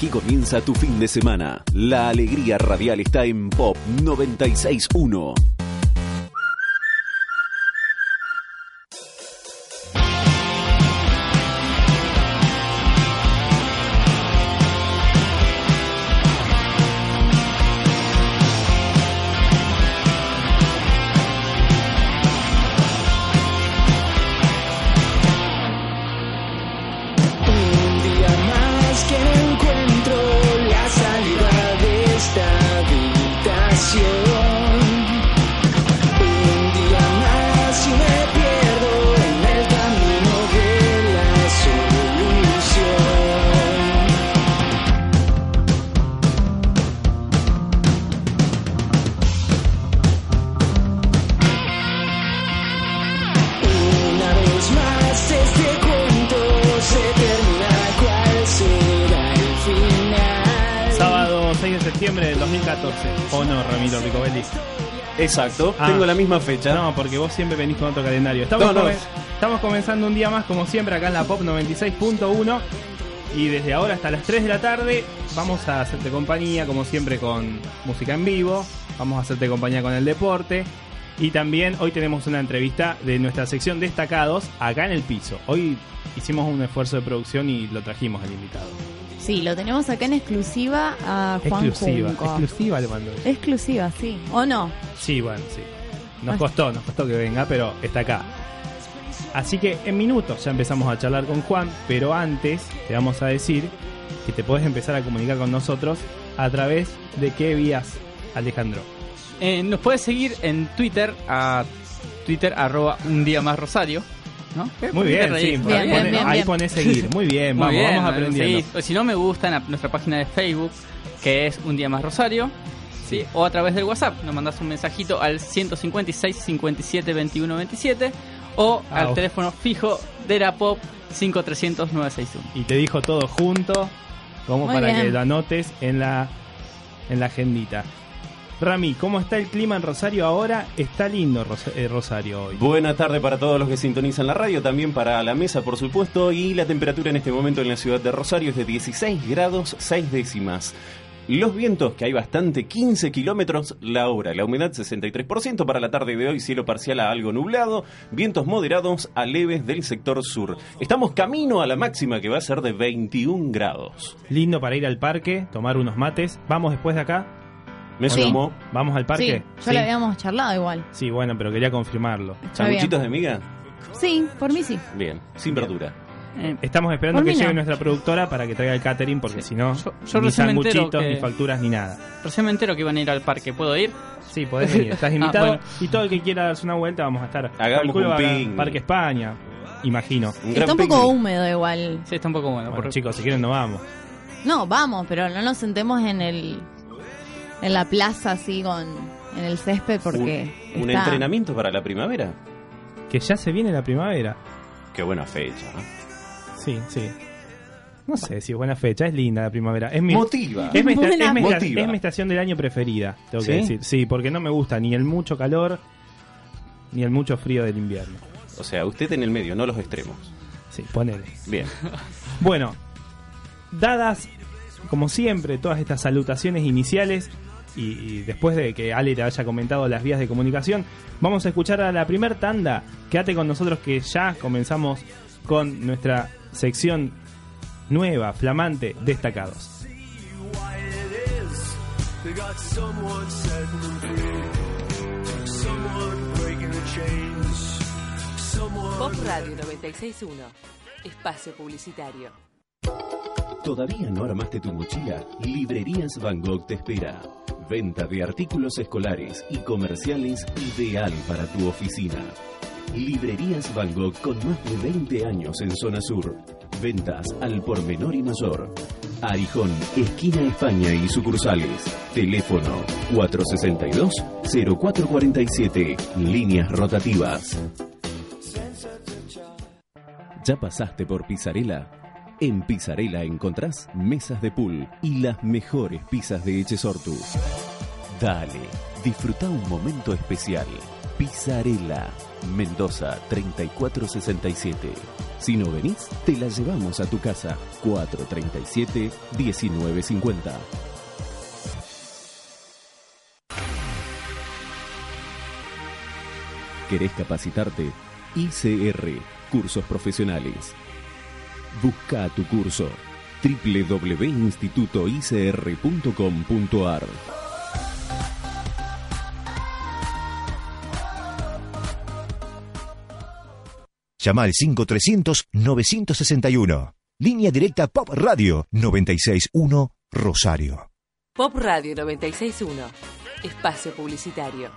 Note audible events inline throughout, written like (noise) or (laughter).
Aquí comienza tu fin de semana. La alegría radial está en Pop 961. Exacto, Ah. tengo la misma fecha. No, porque vos siempre venís con otro calendario. Estamos, No, no. come- estamos comenzando un día más, como siempre, acá en la Pop 96.1. Y desde ahora hasta las 3 de la tarde vamos a hacerte compañía, como siempre, con música en vivo. Vamos a hacerte compañía con el deporte. Y también hoy tenemos una entrevista de nuestra sección Destacados acá en el piso. Hoy hicimos un esfuerzo de producción y lo trajimos al invitado. Sí, lo tenemos acá en exclusiva a Juan exclusiva, Junco. exclusiva le mando. Exclusiva, sí. ¿O no? Sí, bueno, sí. Nos Ah. costó, nos costó que venga, pero está acá. Así que en minutos ya empezamos a charlar con Juan, pero antes te vamos a decir que te puedes empezar a comunicar con nosotros a través de qué vías, Alejandro. Eh, nos puedes seguir en Twitter a Twitter arroba un día más Rosario. ¿No? Muy ¿por qué bien, sí, Bien, pone- bien, bien, ahí bien. pone seguir. Muy bien, Muy vamos, bien, vamos aprendiendo. sí. O Si no me gusta en la- nuestra página de Facebook, que es Un Día Más Rosario. Sí. O a través del WhatsApp, nos mandas un mensajito al 156 57 21 27 o Ah, al teléfono fijo de la POP 5300 961. Y te dijo todo junto, como Muy para bien. que lo anotes en la, en la agendita. Rami, ¿cómo está el clima en Rosario ahora? Está lindo Ros- eh, Rosario hoy. Buena tarde para todos los que sintonizan la radio, también para la mesa, por supuesto. Y la temperatura en este momento en la ciudad de Rosario es de 16 grados 6 décimas. Los vientos, que hay bastante, 15 kilómetros la hora. La humedad 63%. Para la tarde de hoy, cielo parcial a algo nublado. Vientos moderados a leves del sector sur. Estamos camino a la máxima que va a ser de 21 grados. Lindo para ir al parque, tomar unos mates. Vamos después de acá. Me Sí. sumo. Vamos al parque. Sí, ya lo habíamos charlado igual. Sí, bueno, pero quería confirmarlo. ¿Sanguchitos de miga? Sí, por mí sí. Bien, sin verdura. Eh, Estamos esperando que mí no. llegue nuestra productora para que traiga el catering, porque si no, Yo- yo ni sanguchitos, que- ni facturas, ni nada. recién me entero que iban a ir al parque. ¿Puedo ir? Sí, podés venir, estás (laughs) invitado. Ah, bueno. Y todo el que quiera darse una vuelta, vamos a estar. Hagamos un picnic. Parque España, imagino. Un Está un poco húmedo igual. Sí, está un poco bueno. Bueno, por- chicos, si quieren, no vamos. No, vamos, pero no nos sentemos en el en la plaza así con en el césped porque un, un está- entrenamiento para la primavera. Que ya se viene la primavera. Qué buena fecha. ¿no? Sí, sí. No sé si es buena fecha, es linda la primavera. Es mi, Motiva. es mi, esta- es mi esta- Motiva. es mi estación del año preferida, tengo que ¿Sí? decir. Sí, porque no me gusta ni el mucho calor ni el mucho frío del invierno. O sea, usted en el medio, no los extremos. Sí, ponele. Bien. Bueno, dadas, como siempre, todas estas salutaciones iniciales y, y después de que Ale te haya comentado las vías de comunicación, vamos a escuchar a la primer tanda. Quédate con nosotros que ya comenzamos con nuestra sección nueva, flamante, destacados. Pop Radio 961. Espacio publicitario. ¿Todavía no armaste tu mochila? Librerías Van Gogh te espera. Venta de artículos escolares y comerciales ideal para tu oficina. Librerías Van Gogh con más de 20 años en zona sur. Ventas al por menor y mayor. Arijón, esquina España y sucursales. Teléfono 462-0447. Líneas rotativas. ¿Ya pasaste por Pisarela? En Pisarela encontrás mesas de pool y las mejores pizzas de Echesortu. Dale, disfruta un momento especial. Pizzarela, Mendoza 3467. Si no venís, te la llevamos a tu casa. 437-1950. ¿Querés capacitarte? ICR, Cursos Profesionales. Busca tu curso www.institutoicr.com.ar Llama al 5300-961. Línea directa Pop Radio 961 Rosario. Pop Radio 961. Espacio publicitario.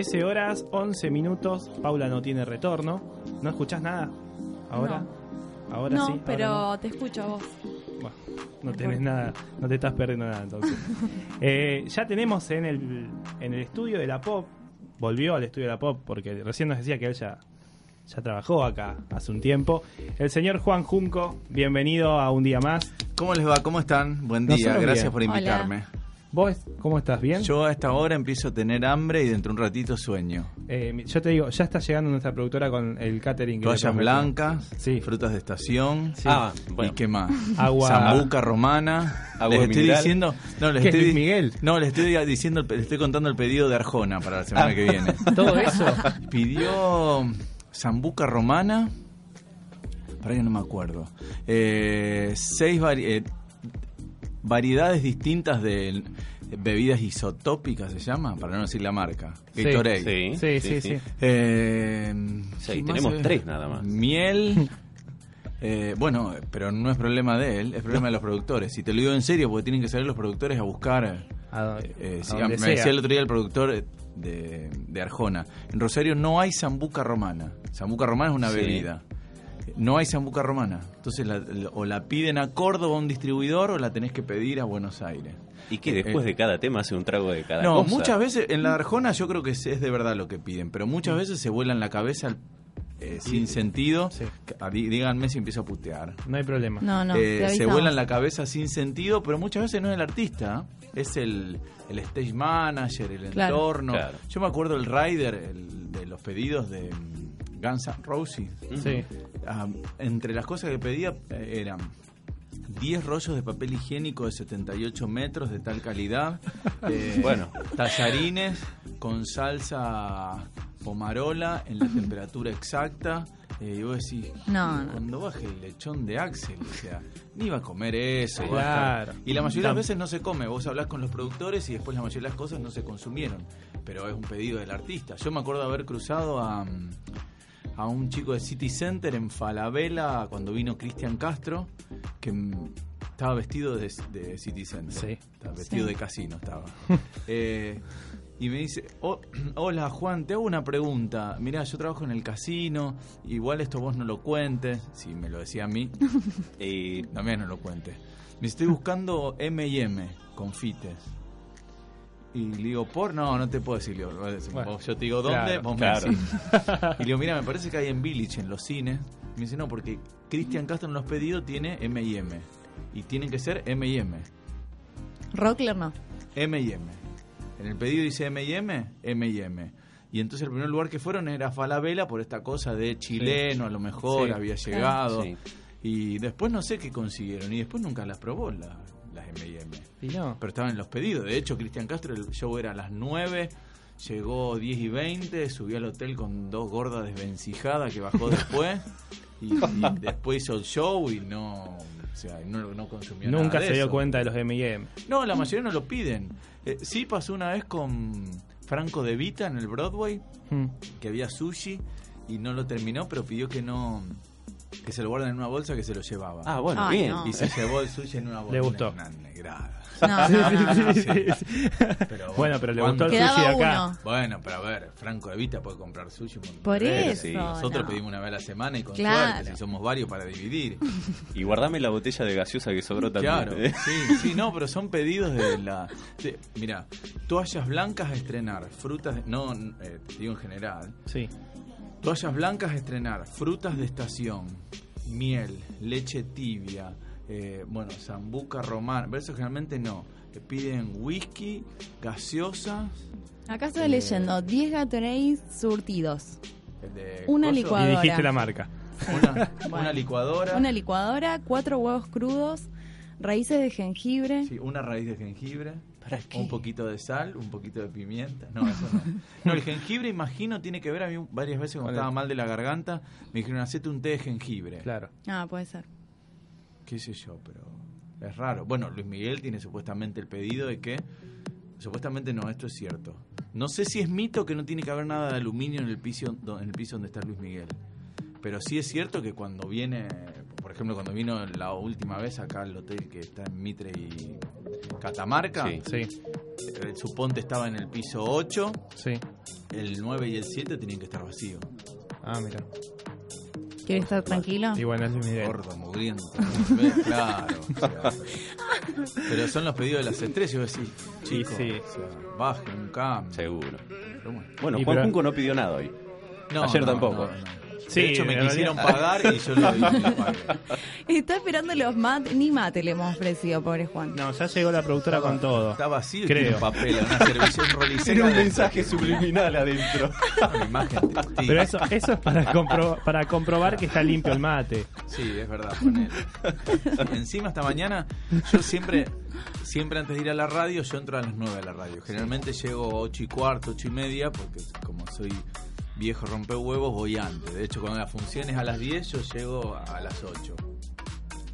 13 horas, 11 minutos. Paula no tiene retorno. ¿No escuchás nada? ¿Ahora? Ahora no, sí. ahora pero no. te escucho a vos. Bueno, no tenés nada, no te estás perdiendo nada entonces. (laughs) Eh, ya tenemos en el, en el estudio de la pop volvió al estudio de la pop, porque recién nos decía que él ya, ya trabajó acá hace un tiempo. El señor Juan Junco, bienvenido a un día más. ¿Cómo les va? ¿Cómo están? Buen día, Nosotros gracias bien. por invitarme. ¿Vos cómo estás? ¿Bien? Yo a esta hora empiezo a tener hambre y dentro de un ratito sueño. Eh, yo te digo, ya está llegando nuestra productora con el catering. Toallas blancas, Sí. frutas de estación. Sí. Ah, bueno. ¿Y qué más? Agua- Zambuca romana. Agua les estoy mineral. diciendo. No, les ¿Qué es estoy, Luis Miguel? No, les estoy diciendo, les estoy contando el pedido de Arjona para la semana Ah. que viene. (laughs) Todo eso. Pidió Zambuca romana. Para que no me acuerdo. Eh, seis vari- eh, variedades distintas de bebidas isotópicas, se llama, para no decir la marca. Sí. Gatorade. Sí, Sí, sí, sí. Eh, Sí, ¿qué más tenemos se- tres nada más. Miel. (laughs) eh, bueno, pero no es problema de él, es problema de los productores. Si te lo digo en serio, porque tienen que salir los productores a buscar. A eh, a donde me sea. decía el otro día el productor eh, de, de Arjona. En Rosario no hay zambuca romana. Zambuca romana es una Sí. bebida. No hay zambuca romana. Entonces la- la- o la piden a Córdoba a un distribuidor o la tenés que pedir a Buenos Aires. Y que después de cada tema hace un trago de cada No, cosa. muchas veces en la Arjona yo creo que es es de verdad lo que piden, pero muchas veces se vuelan la cabeza eh, sin sentido. Sí. Ah, dí- Díganme si empiezo a putear. No hay problema. No, no, Eh, se vuelan la cabeza sin sentido, pero muchas veces no es el artista, es el, el stage manager, el Claro. entorno. Claro. Yo me acuerdo el rider el de los pedidos de mm, Guns N' Roses. Sí. Ah, entre las cosas que pedía eh, eran 10 rollos de papel higiénico de 78 metros de tal calidad, eh, Bueno. tallarines con salsa pomarola en la temperatura exacta. eh, y vos decís, No, no. cuando baje el lechón de Axel, o sea, ni iba a comer eso. va Claro. Y la mayoría de las veces no se come. Vos hablás con los productores y después la mayoría de las cosas no se consumieron. Pero es un pedido del artista. Yo me acuerdo de haber cruzado a, mm, a un chico de City Center en Falabella cuando vino Cristian Castro, que estaba vestido de, de City Center. Sí. Estaba vestido Sí. de casino estaba. (laughs) Eh, y me dice, "Oh, hola Juan, te hago una pregunta. Mirá, yo trabajo en el casino, igual esto vos no lo cuentes. Si me lo decía a mí, (laughs) Eh, también no lo cuentes. Me estoy buscando M&M, confites. Y le digo, por, no, no te puedo decir. Le digo, Bueno, vos- yo te digo, ¿dónde? claro, vos claro. me decís. (laughs) Y le digo, mira, me parece que hay en Village, en los cines. Me dice, no, porque Cristian Castro en los pedidos tiene M&M. Y tienen que ser M&M. Rockler no. M&M. En el pedido dice M&M, M&M. Y entonces el primer lugar que fueron era Falabella por esta cosa de chileno, a lo mejor Sí. había llegado. Sí. Y después no sé qué consiguieron. Y después nunca las probó la- las M&M. Y no. Pero estaban en los pedidos. De hecho, Cristian Castro, el show era a las 9. Llegó 10 y 20, subió al hotel con dos gordas desvencijadas que bajó después. (laughs) y, y después hizo el show y no, o sea, no, no consumió nada Nunca de se dio eso. cuenta de los M&M. No, la mayoría no lo piden. Eh, sí pasó una vez con Franco De Vita en el Broadway, Hmm. que había sushi y no lo terminó, pero pidió que no que se lo guarden en una bolsa que se lo llevaba. Ah, bueno, Ay, bien. no. Y se llevó el sushi en una bolsa. Le gustó. Una negrada. No, no, no. no. Sí, sí. Pero Bueno, pero le gustó el sushi de acá. uno. Bueno, pero a ver, Franco de Vita puede comprar sushi un montón Por de veces. eso. sí. Nosotros no. pedimos una vez a la semana y con Claro. suerte, si somos varios para dividir. (laughs) Y guardame la botella de gaseosa que sobró también. Claro, ¿eh? sí, sí, no, pero son pedidos de la... de- mira, toallas blancas a estrenar, frutas, de- no, eh, te digo en general, Sí. toallas blancas a estrenar, frutas de estación, miel, leche tibia, eh, bueno, zambuca romana, pero eso generalmente no, te piden whisky, gaseosas, Acá estoy Eh, leyendo 10 Gatorades surtidos. Una coso, Y licuadora. dijiste la marca. una, (laughs) licuadora, Una licuadora, cuatro huevos crudos, raíces de jengibre. sí, una raíz de jengibre. ¿Para qué? Un poquito de sal, un poquito de pimienta. No, eso no. No, el jengibre, imagino, tiene que ver. A mí varias veces cuando estaba mal de la garganta, me dijeron, hacete un té de jengibre. Claro. Ah, puede ser. Qué sé yo, pero es raro. Bueno, Luis Miguel tiene supuestamente el pedido de que. Supuestamente no, esto es cierto. No sé si es mito que no tiene que haber nada de aluminio en el piso, en el piso donde está Luis Miguel. Pero sí es cierto que cuando viene, por ejemplo, cuando vino la última vez acá al hotel que está en Mitre y Catamarca, Sí. Sí, el suponte estaba en el piso 8, sí. el 9 y el 7 tenían que estar vacíos. Ah, mira. ¿Quieres estar tranquilo? Y bueno, es Luis Miguel. Gordo, mugriento. (laughs) claro. o sea, Pero son los pedidos de las estrellas. Yo decís, chicos, sí. o sea, bajen un cambio. Seguro. Pero bueno. Bueno, Y Juan pero- Junco no pidió nada hoy. No, Ayer no, tampoco. no, no. Sí, de hecho, me quisieron pagar y yo lo. (laughs) Está esperando los mates, ni mate le hemos ofrecido, pobre Juan. No, ya llegó la productora con todo. Está vacío Creo. tiene un papel, una servilleta, un. Tiene un mensaje subliminal adentro. (laughs) Una imagen de. Pero eso, eso es para, compro- para comprobar que está limpio el mate. Sí, es verdad, ponele. Encima esta mañana, yo siempre, siempre antes de ir a la radio, yo entro a las 9 a la radio. Generalmente llego 8 y cuarto, 8 y media, porque como soy viejo rompehuevos, voy antes. De hecho, cuando la función es a las 10, yo llego a las 8.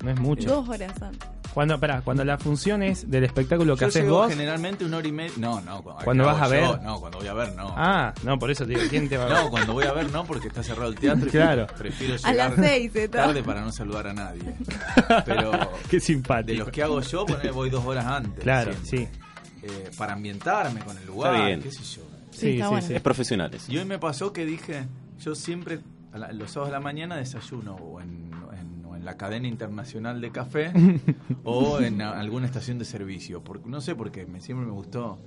No es mucho. Dos horas antes. Cuando, pará, cuando la función es del espectáculo que yo haces llego vos. generalmente una hora y media. No, no. Cuando, ¿Cuando ¿qué vas a yo? ver? No, cuando voy a ver, no. Ah, no, por eso te digo, ¿quién te va a ver? No, cuando voy a ver no, porque está cerrado el teatro y Claro. prefiero A llegar las seis, ¿eh? tarde para no saludar a nadie. (laughs) Pero Qué de simpático. los que hago yo, poner voy dos horas antes. Claro, siempre. sí. Eh, para ambientar con el lugar, Está bien. qué sé yo. Sí, está bueno. Es profesionales. Y hoy me pasó que dije, yo siempre, a la- los sábados de la mañana desayuno o en, en- o en la cadena internacional de café (laughs) o en a- alguna estación de servicio. Porque, no sé por qué, me, siempre me gustó.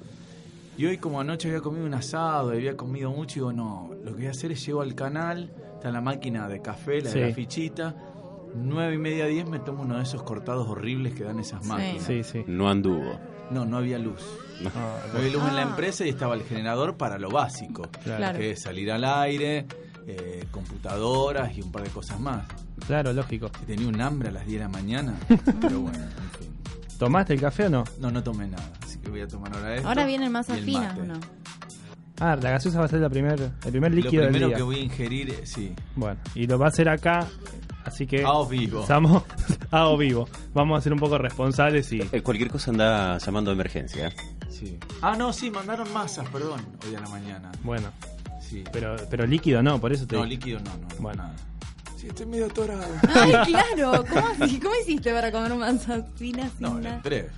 Y hoy como anoche había comido un asado, y había comido mucho, digo, no, lo que voy a hacer es llego al canal, está la máquina de café, la Sí. de la fichita, nueve y media, diez me tomo uno de esos cortados horribles que dan esas Sí. máquinas. Sí, sí. No anduvo. No, no había luz. Ah, No había luz en la Ah. empresa y estaba el generador para lo básico, Claro. que es salir al aire, eh, computadoras y un par de cosas más. claro, lógico. Y tenía un hambre a las 10 de la mañana, (laughs) pero bueno, en fin. ¿Tomaste el café o no? No, no tomé nada, así que voy a tomar ahora esto. Ahora masas el mate. ¿o no? Ah, la gaseosa va a ser la primer, el primer Lo líquido del primero día. que voy a ingerir, eh, sí, Bueno, y lo va a hacer acá, así que... a vivo. Estamos (laughs) a o vivo. Vamos a ser un poco responsables y... Eh, cualquier cosa anda llamando a emergencia. ¿eh? Sí. Ah, no, sí, mandaron masas, perdón, hoy a la mañana. Bueno, Sí. pero, pero líquido no, por eso te No, líquido no, no, no, Bueno. nada. Sí, estoy medio atorado. Ay, claro. ¿Cómo, así? ¿Cómo hiciste para comer masas finas sin No, le entré.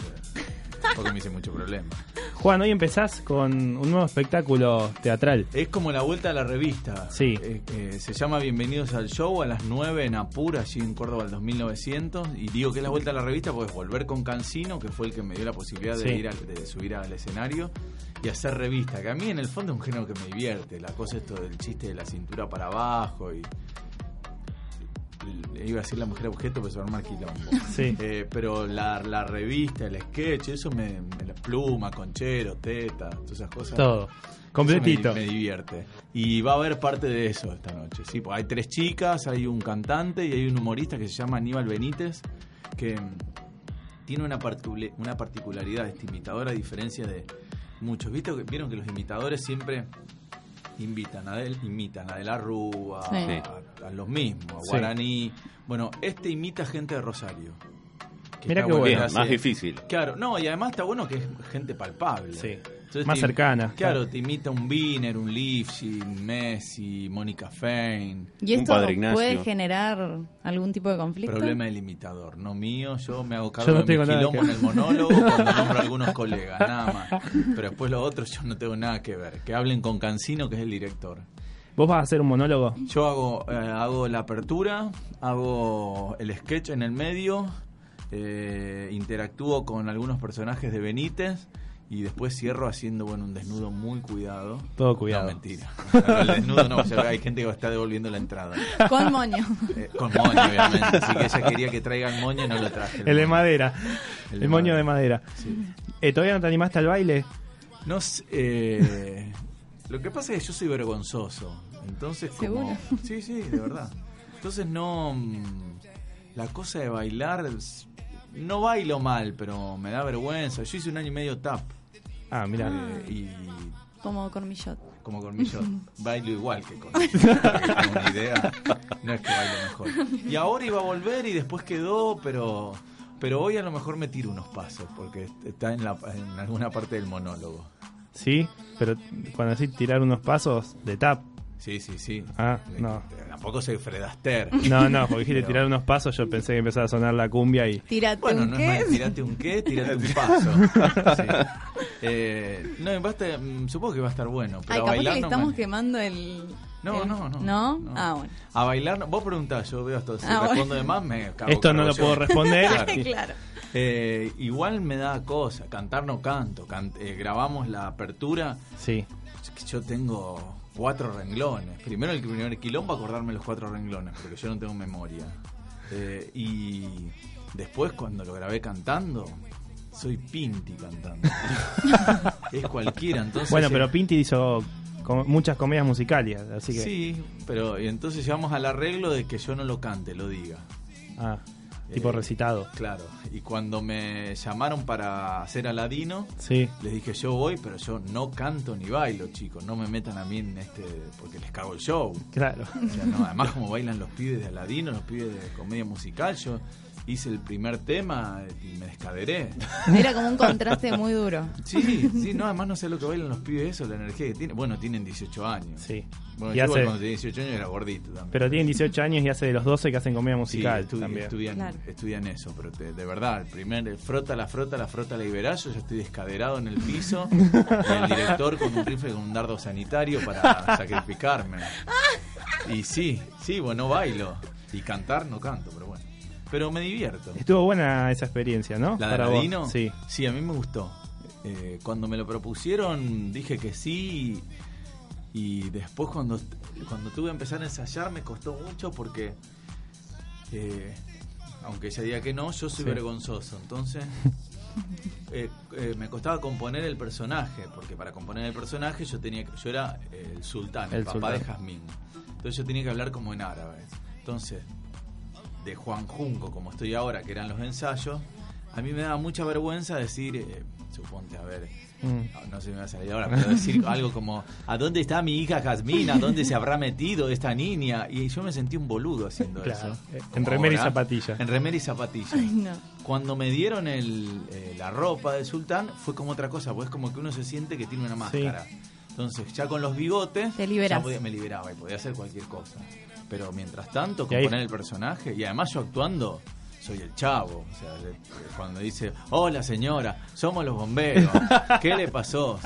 Porque me hice mucho problema. Juan, hoy empezás con un nuevo espectáculo teatral. Es como la vuelta a la revista. Sí. Eh, eh, se llama Bienvenidos al Show a las 9 en Apura, allí en Córdoba, el 2900. Y digo que es la vuelta a la revista porque es volver con Cancino, que fue el que me dio la posibilidad de, Sí. ir al- de subir al escenario y hacer revista. Que a mí, en el fondo, es un género que me divierte. La cosa, esto del chiste de la cintura para abajo y. Iba a decir la mujer objeto, pero se va a armar quilombo. Sí. Eh, pero la, la revista, el sketch, eso me, me la pluma, conchero, teta, todas esas cosas. Todo. Completito. Me, me divierte. Y va a haber parte de eso esta noche. Sí, hay tres chicas, hay un cantante y hay un humorista que se llama Aníbal Benítez, que tiene una, una particularidad, este imitador, a diferencia de muchos. ¿Viste? Vieron que los imitadores siempre invitan a él, imitan a De la Rúa, Sí. a, a los mismos, a Sí. Guaraní. Bueno, este imita gente de Rosario. Que está qué bueno. Hace- más difícil. Claro, no, y además está bueno que es gente palpable. Sí. Entonces Más te- cercana. Claro, te imita un Wiener, un Lifshin, Messi, Mónica Fein. ¿Y Un esto Padre Ignacio. puede generar algún tipo de conflicto? Problema del imitador, no mío. Yo me hago Yo cargo no de mi quilombo que- en el monólogo cuando (laughs) nombro a algunos colegas, nada más. Pero después lo otro yo no tengo nada que ver. Que hablen con Cancino, que es el director. ¿Vos vas a hacer un monólogo? Yo hago, eh, hago la apertura, hago el sketch en el medio, eh, interactúo con algunos personajes de Benítez y después cierro haciendo bueno un desnudo muy cuidado. Todo cuidado. No, mentira. El desnudo no, o sea, hay gente que estar devolviendo la entrada. Con moño. Eh, con moño, obviamente. Así que ella quería que traiga el moño y no lo traje. El de madera. El El, de moño madera. de madera. Sí. Eh, ¿Todavía no te animaste al baile? No sé, eh, lo que pasa es que yo soy vergonzoso. Entonces, como. ¿Seguro? Sí, sí, de verdad. Entonces, no. mm, La cosa de bailar. No bailo mal, pero me da vergüenza. Yo hice un año y medio tap. Ah, mira. eh, y Como cormillot. como Cormillo, (laughs) bailo igual que que tengan (laughs) (laughs) una idea. No es que bailo mejor. Y ahora iba a volver y después quedó, pero. Pero hoy a lo mejor me tiro unos pasos, porque está en, la, en alguna parte del monólogo. Sí, pero cuando decís tirar unos pasos de tap. Sí, sí, sí. Ah, no. Tampoco soy Fred Astaire. No, no, porque dijiste Pero- tirar unos pasos, yo pensé que empezaba a sonar la cumbia y... Tírate Bueno, un no qué. es más, tirate un qué, tirate un paso. Sí. Eh, no, va a estar- mm, supongo que va a estar bueno. Pero Ay, a que le no estamos me- quemando el... No, el- no, no. ¿No? no. Ah, bueno. A bailar, no. vos preguntás, yo veo esto. Si Ah, bueno. respondo de más, me cago Esto no lo puedo responder. (laughs) Claro. claro. Eh, igual me da cosa, cantar no canto. Can- eh, grabamos la apertura. Sí. Yo tengo cuatro renglones. Primero el primer quilombo, acordarme los cuatro renglones, porque yo no tengo memoria. Eh, y después cuando lo grabé cantando, soy Pinti cantando. (laughs) es cualquiera, entonces... Bueno, pero Pinti hizo com- muchas comedias musicales, así que. Sí, pero y entonces llegamos al arreglo de que yo no lo cante, lo diga. Ah, tipo Eh, recitado. Claro, y cuando me llamaron para hacer Aladino, Sí. les dije yo voy, pero yo no canto ni bailo, chicos, no me metan a mí en este, porque les cago el show. Claro. O sea, no, además como bailan los pibes de Aladino, los pibes de comedia musical, yo hice el primer tema y me descaderé. (laughs) Era como un contraste muy duro. Sí, sí, no, además no sé lo que bailan los pibes, eso, la energía que tienen. Bueno, tienen 18 años. Sí. Bueno, Y yo igual cuando tenía 18 años era gordito también. Pero tienen 18 años y hace de los 12 que hacen comedia Sí, musical también. Estudian, Claro. estudian eso, pero te- de verdad, el primer el frota la frota, la frota la liberá, yo ya estoy descaderado en el piso y el director con un rifle con un dardo sanitario para sacrificarme. (laughs) Y sí, sí, bueno, bailo. Y cantar no canto, pero bueno. Pero me divierto. Estuvo buena esa experiencia, ¿no? ¿La de Para vos. Aladino? Sí. Sí, a mí me gustó. Eh, cuando me lo propusieron dije que sí y después cuando, cuando tuve que empezar a ensayar me costó mucho porque eh, aunque ella diga que no, yo soy Sí. vergonzoso. Entonces (laughs) eh, eh, me costaba componer el personaje porque para componer el personaje yo tenía que, yo era el sultán, el, El papá sultán. de Jazmín. Entonces yo tenía que hablar como en árabe. Entonces de Juan Junco, como estoy ahora, que eran los ensayos, a mí me daba mucha vergüenza decir, eh, suponte, a ver, Mm. no, no se me va a salir ahora, pero decir (laughs) algo como, ¿a dónde está mi hija Jazmín? ¿A dónde se habrá metido esta niña? Y yo me sentí un boludo haciendo Claro, eso. eh, en remera y zapatilla. En remera y zapatilla. Ay, no. Cuando me dieron el, eh, la ropa del sultán, fue como otra cosa, pues es como que uno se siente que tiene una máscara. Entonces, ya con los bigotes, Te ya podía- me liberaba y podía hacer cualquier cosa. Pero mientras tanto, componer el personaje, y además yo actuando, soy el chavo. O sea, cuando dice, hola señora, somos los bomberos, ¿qué le pasó?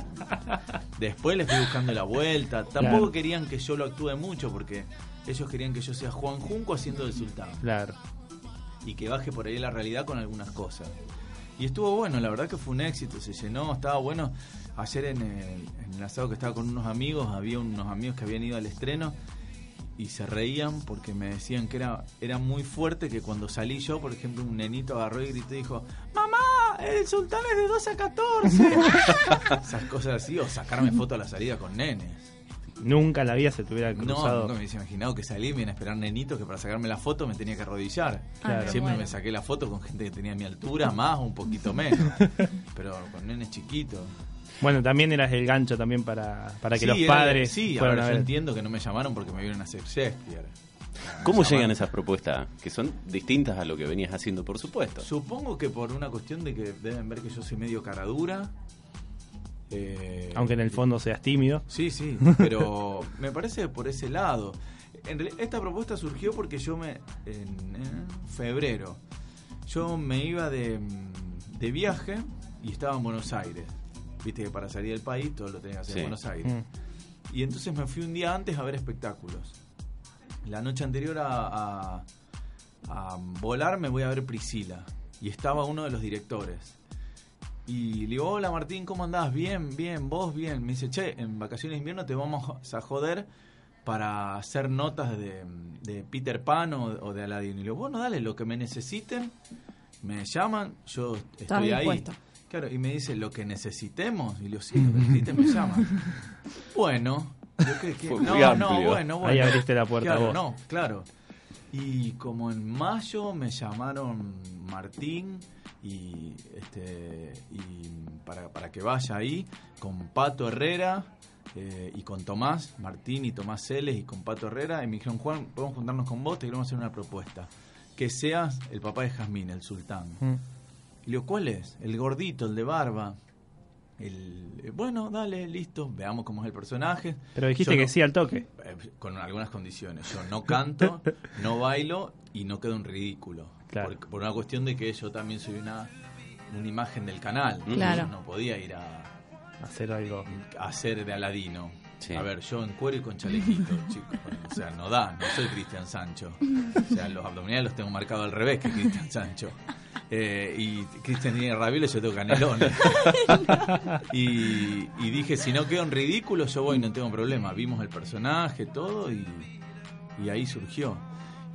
Después les fui buscando la vuelta. Tampoco Claro. querían que yo lo actúe mucho porque ellos querían que yo sea Juan Junco haciendo del sultán Claro. y que baje por ahí la realidad con algunas cosas. Y estuvo bueno, la verdad que fue un éxito, se llenó, estaba bueno. Ayer en el, en el asado que estaba con unos amigos, había unos amigos que habían ido al estreno y se reían porque me decían que era, era muy fuerte que cuando salí yo, por ejemplo, un nenito agarró y gritó y dijo, ¡Mamá! El sultán es de 12 a 14. (laughs) Esas cosas así, o sacarme foto a la salida con nenes. Nunca en la vida se te hubiera No, cruzado. nunca me hubiese imaginado que salí, me iban a esperar nenitos que para sacarme la foto me tenía que arrodillar. Claro. Siempre bueno. me saqué la foto con gente que tenía mi altura, más o un poquito menos. (laughs) Pero con nenes chiquitos. Bueno, también eras el gancho también para, para que Sí, los era- padres Sí, fueran ahora a yo ver. entiendo que no me llamaron porque me vieron a hacer Shakespeare. ¿Cómo llegan esas propuestas? Que son distintas a lo que venías haciendo, por supuesto. Supongo que por una cuestión de que deben ver que yo soy medio caradura. Eh, Aunque en el fondo seas tímido. Sí, sí, (laughs) pero me parece por ese lado. En esta propuesta surgió porque yo me. En eh, febrero. Yo me iba de, de viaje y estaba en Buenos Aires. Viste que para salir del país todo lo tenía que hacer Sí. en Buenos Aires. Mm. Y entonces me fui un día antes a ver espectáculos. La noche anterior a, a- a volar me voy a ver Priscila. Y estaba uno de los directores. Y le digo, hola Martín, ¿cómo andás? Bien, bien, vos bien. Me dice, che, en vacaciones de invierno te vamos a joder para hacer notas de, de Peter Pan o, o de Aladdin. Y le digo, bueno, dale, lo que me necesiten, me llaman, yo estoy ahí. dispuesto. Claro, y me dice, lo que necesitemos. Y le digo, sí, lo que (laughs) necesiten me llaman. bueno, yo que, que- no, no, bueno, bueno. Ahí abriste la puerta Claro, vos. no, claro. Y como en mayo me llamaron Martín y este y para, para que vaya ahí con Pato Herrera eh, y con Tomás, Martín y Tomás Celes y con Pato Herrera y me dijeron Juan, podemos juntarnos con vos, te queremos hacer una propuesta. Que seas el papá de Jazmín, el sultán. Mm. Y le digo, ¿cuál es? El gordito, el de barba. El, eh, bueno, dale, listo, veamos cómo es el personaje. Pero dijiste Yo que no- sí al toque. eh, con algunas condiciones. Yo no canto, (laughs) no bailo y no quedo en ridículo. Claro. Por, por una cuestión de que yo también soy una, una imagen del canal. Claro. Yo No podía ir a, Hacer algo. a hacer de Aladino. Sí. A ver, yo en cuero y con chalequito, (laughs) chicos. O sea, no da, no soy Cristian Sancho. O sea, los abdominales los tengo marcados al revés que Cristian Sancho. Eh, y Cristian tiene ravioles, yo tengo canelones. (laughs) y, y dije, si no quedo en ridículo, yo voy, no tengo problema. Vimos el personaje, todo, y, y ahí surgió.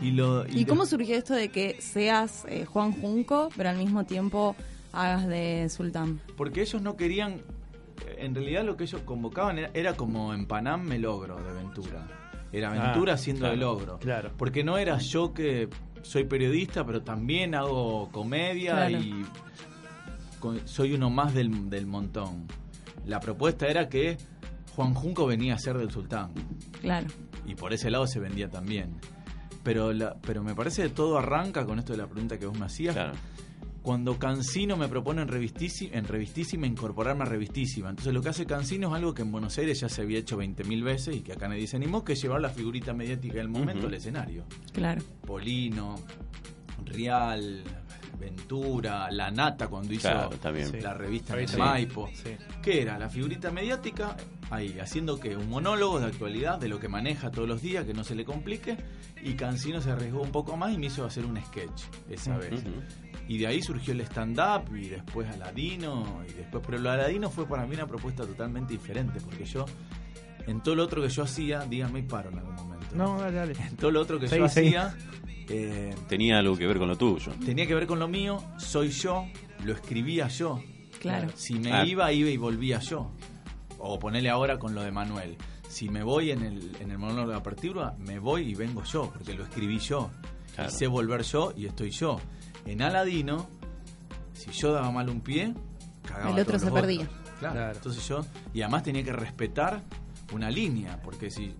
Y, lo, ¿Y cómo surgió esto de que seas eh, Juan Junco, pero al mismo tiempo hagas de Sultán? Porque ellos no querían, en realidad lo que ellos convocaban era, era como en Panam me logro de Ventura. Era Ventura Ah, haciendo claro, de logro. claro. Porque no era yo que soy periodista, pero también hago comedia Claro. y soy uno más del, del montón. La propuesta era que Juan Junco venía a ser del sultán Claro. y por ese lado se vendía también. Pero, la, pero me parece que todo arranca con esto de la pregunta que vos me hacías. Claro. Cuando Cancino me propone en Revistísima, en Revistísima incorporarme a Revistísima. Entonces lo que hace Cancino es algo que en Buenos Aires ya se había hecho 20.000 veces y que acá nadie se animó, que es llevar la figurita mediática del momento Ujú. al escenario. Claro. Polino, Real, Ventura, La Nata cuando hizo Claro, está bien. la revista en el Maipo. Maipo. Sí. ¿Qué era? La figurita mediática, ahí, haciendo que un monólogo de actualidad, de lo que maneja todos los días, que no se le complique, y Cancino se arriesgó un poco más y me hizo hacer un sketch esa vez. Ujú. Y de ahí surgió el stand-up y después Aladino, y después, pero lo de Aladino fue para mí una propuesta totalmente diferente, porque yo, en todo lo otro que yo hacía, díganme y paro en algún momento. No, dale, dale. En todo lo otro que yo hacía, eh, Tenía algo que ver con lo tuyo. tenía que ver con lo mío, soy yo, lo escribía yo. Claro. Si me Ah. iba, iba y volvía yo. O ponerle ahora con lo de Manuel. Si me voy en el, en el monólogo de apertura, me voy y vengo yo, porque lo escribí yo. Claro. Y sé volver yo y estoy yo. En Aladino, si yo daba mal un pie, cagaba El a otro todos se los perdía. otros. Claro. Claro. Entonces yo, y además tenía que respetar una línea, porque si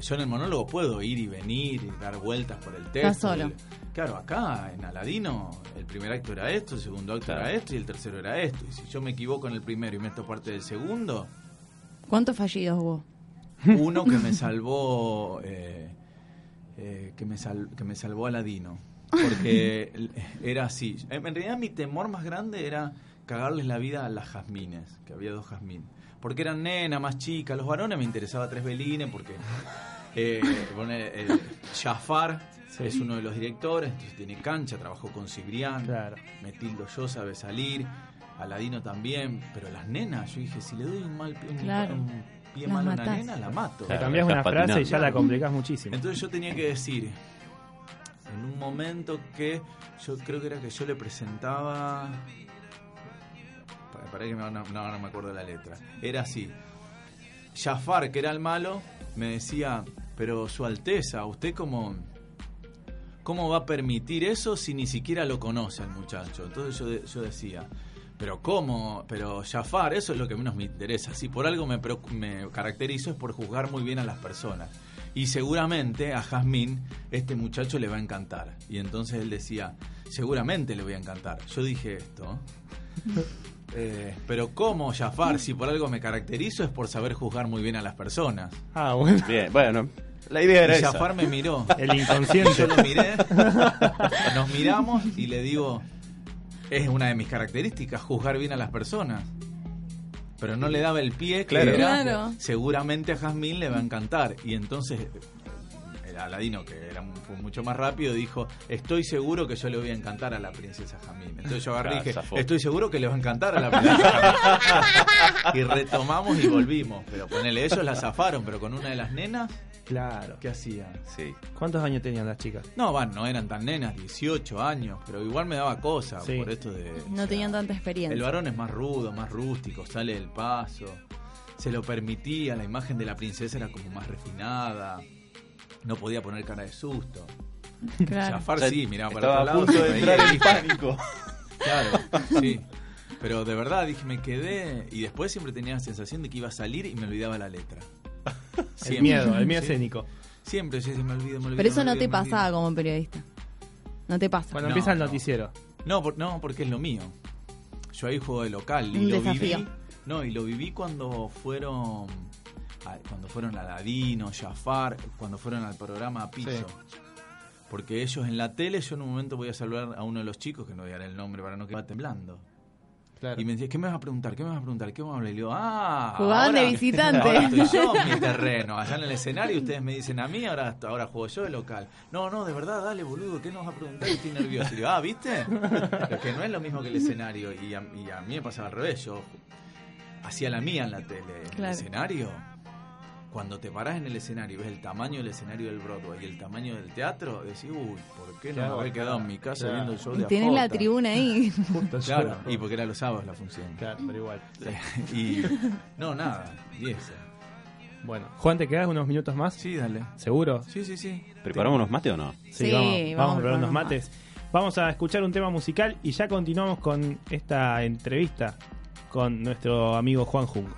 yo en el monólogo puedo ir y venir y dar vueltas por el texto. Estás solo. el- claro, acá en Aladino el primer acto era esto, el segundo acto Claro. era esto y el tercero era esto. Y si yo me equivoco en el primero y meto parte del segundo, ¿Cuántos fallidos hubo? uno que me (laughs) salvó eh, eh, que me sal- que me salvó Aladino porque era así. En realidad mi temor más grande era cagarles la vida a las jazmines que había dos jazmín porque eran nena más chicas los varones me interesaba tres belines porque eh, pone, eh, Jafar es uno de los directores entonces tiene cancha trabajó con Cibrián Claro. Metildo yo sabe salir Aladino también pero las nenas yo dije si le doy un mal pie, un- Claro. un pie Las malo a una nena la mato. Te Claro, cambias una frase y ya la complicás muchísimo. entonces yo tenía que decir, en un momento que yo creo que era que yo le presentaba... Para, que me- no, no, me acuerdo la letra. Era así. Jafar, que era el malo, me decía, pero Su Alteza, ¿usted cómo, cómo va a permitir eso si ni siquiera lo conoce el muchacho? Entonces yo, yo decía, pero ¿cómo? Pero Jafar, eso es lo que menos me interesa. Si por algo me, me caracterizo es por juzgar muy bien a las personas. Y seguramente a Jazmín este muchacho le va a encantar. Y entonces él decía, seguramente le voy a encantar. Yo dije esto. (laughs) Eh, pero ¿cómo, Jafar? Si por algo me caracterizo es por saber juzgar muy bien a las personas. Ah, bueno. Bien, bueno, la idea era Y esa. Jafar me miró. El inconsciente. Yo lo miré, (laughs) nos miramos y le digo, es una de mis características, juzgar bien a las personas. Pero no le daba el pie, que Claro. era, Claro. seguramente a Jazmín le va a encantar. Y entonces el Aladino, que era fue mucho más rápido, dijo, estoy seguro que yo le voy a encantar a la princesa Jazmín. Entonces yo agarré y dije, estoy seguro que le va a encantar a la princesa Jazmín. (laughs) y retomamos y volvimos. Pero ponele, ellos la zafaron, pero con una de las nenas, Claro. ¿qué hacían? Sí. ¿Cuántos años tenían las chicas? No, van, no eran tan nenas, 18 años, pero igual me daba cosa Sí. por esto de... o No sea, tenían tanta experiencia. El varón es más rudo, más rústico, sale del paso, se lo permitía, la imagen de la princesa era como más refinada, no podía poner cara de susto. (laughs) Claro. Jafar sí, miraba para otro lado. punto de entrar y- en pánico. (laughs) Claro, sí. Pero de verdad, dije, me quedé y después siempre tenía la sensación de que iba a salir y me olvidaba la letra. (laughs) El miedo, el miedo Sí. escénico. Siempre, sí, sí, me olvido, me olvido. Pero eso me no olvido, te olvido. pasaba como periodista. No te pasa. Cuando No, empieza el no. noticiero. No, por- no, porque es lo mío. Yo ahí juego de local y Un lo desafío. viví. No, y lo viví cuando fueron a- cuando fueron a Ladino, Jafar, cuando fueron al programa Piso. Sí. Porque ellos en la tele, yo en un momento voy a saludar a uno de los chicos, que no voy a dar el nombre para no quedar temblando. Claro. Y me decía, ¿qué me vas a preguntar? ¿Qué me vas a preguntar? ¿Qué vamos a hablar? Y le digo, ah. Jugaban de visitante. Ahora estoy yo en mi (laughs) terreno, allá en el escenario, ustedes me dicen a mí, ahora, ahora juego yo de local. No, no, de verdad, dale, boludo, ¿qué nos vas a preguntar? Y estoy nervioso. Y digo, ah, ¿viste? Pero que no es lo mismo que el escenario. Y a, y a mí me pasaba al revés. Yo hacía la mía en la tele. En Claro. el escenario, cuando te parás en el escenario y ves el tamaño del escenario del Broadway y el tamaño del teatro, decís, uy, ¿por qué ¿Qué no me haber quedado en mi casa Claro. viendo el show Y de tenés la AJ? tribuna ahí. (laughs) Claro, y porque era los sábados la función. Claro, pero igual. (laughs) Y no, nada, 10. Bueno, Juan, ¿te quedas unos minutos más? Sí, dale. ¿Seguro? Sí, sí, sí. ¿Preparamos unos mate o no? Sí, vamos, vamos vamos a unos probar unos mates. Vamos a escuchar un tema musical y ya continuamos con esta entrevista con nuestro amigo Juan Junco.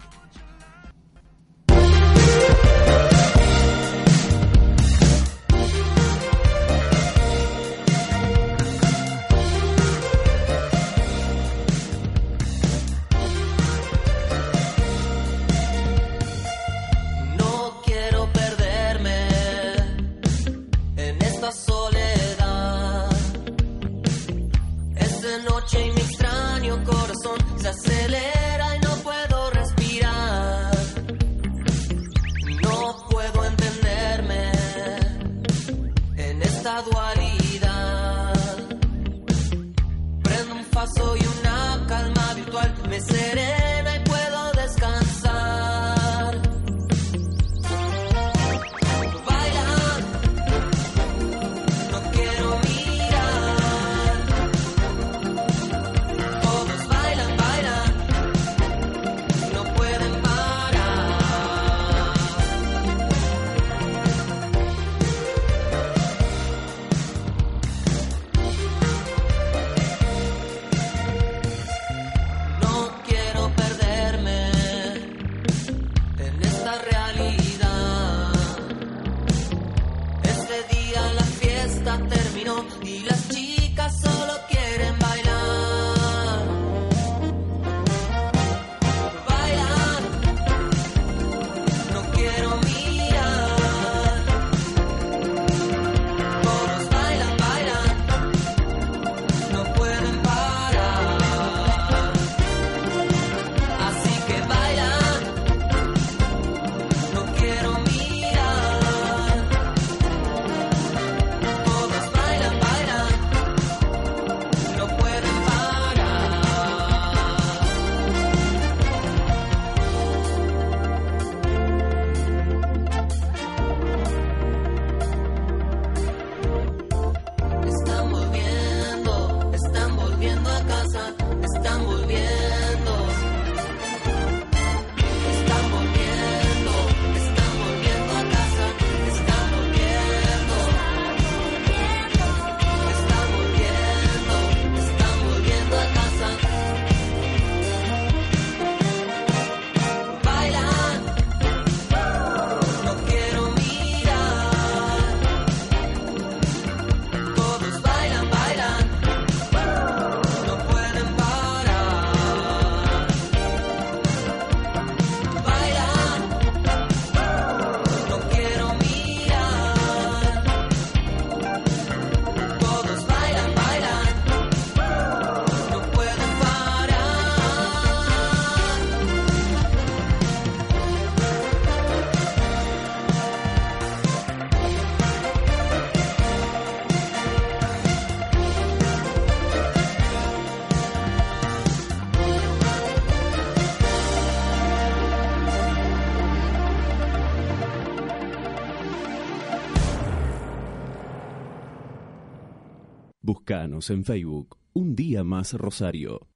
En Facebook, Un Día Más Rosario.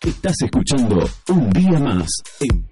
Estás escuchando Un Día Más en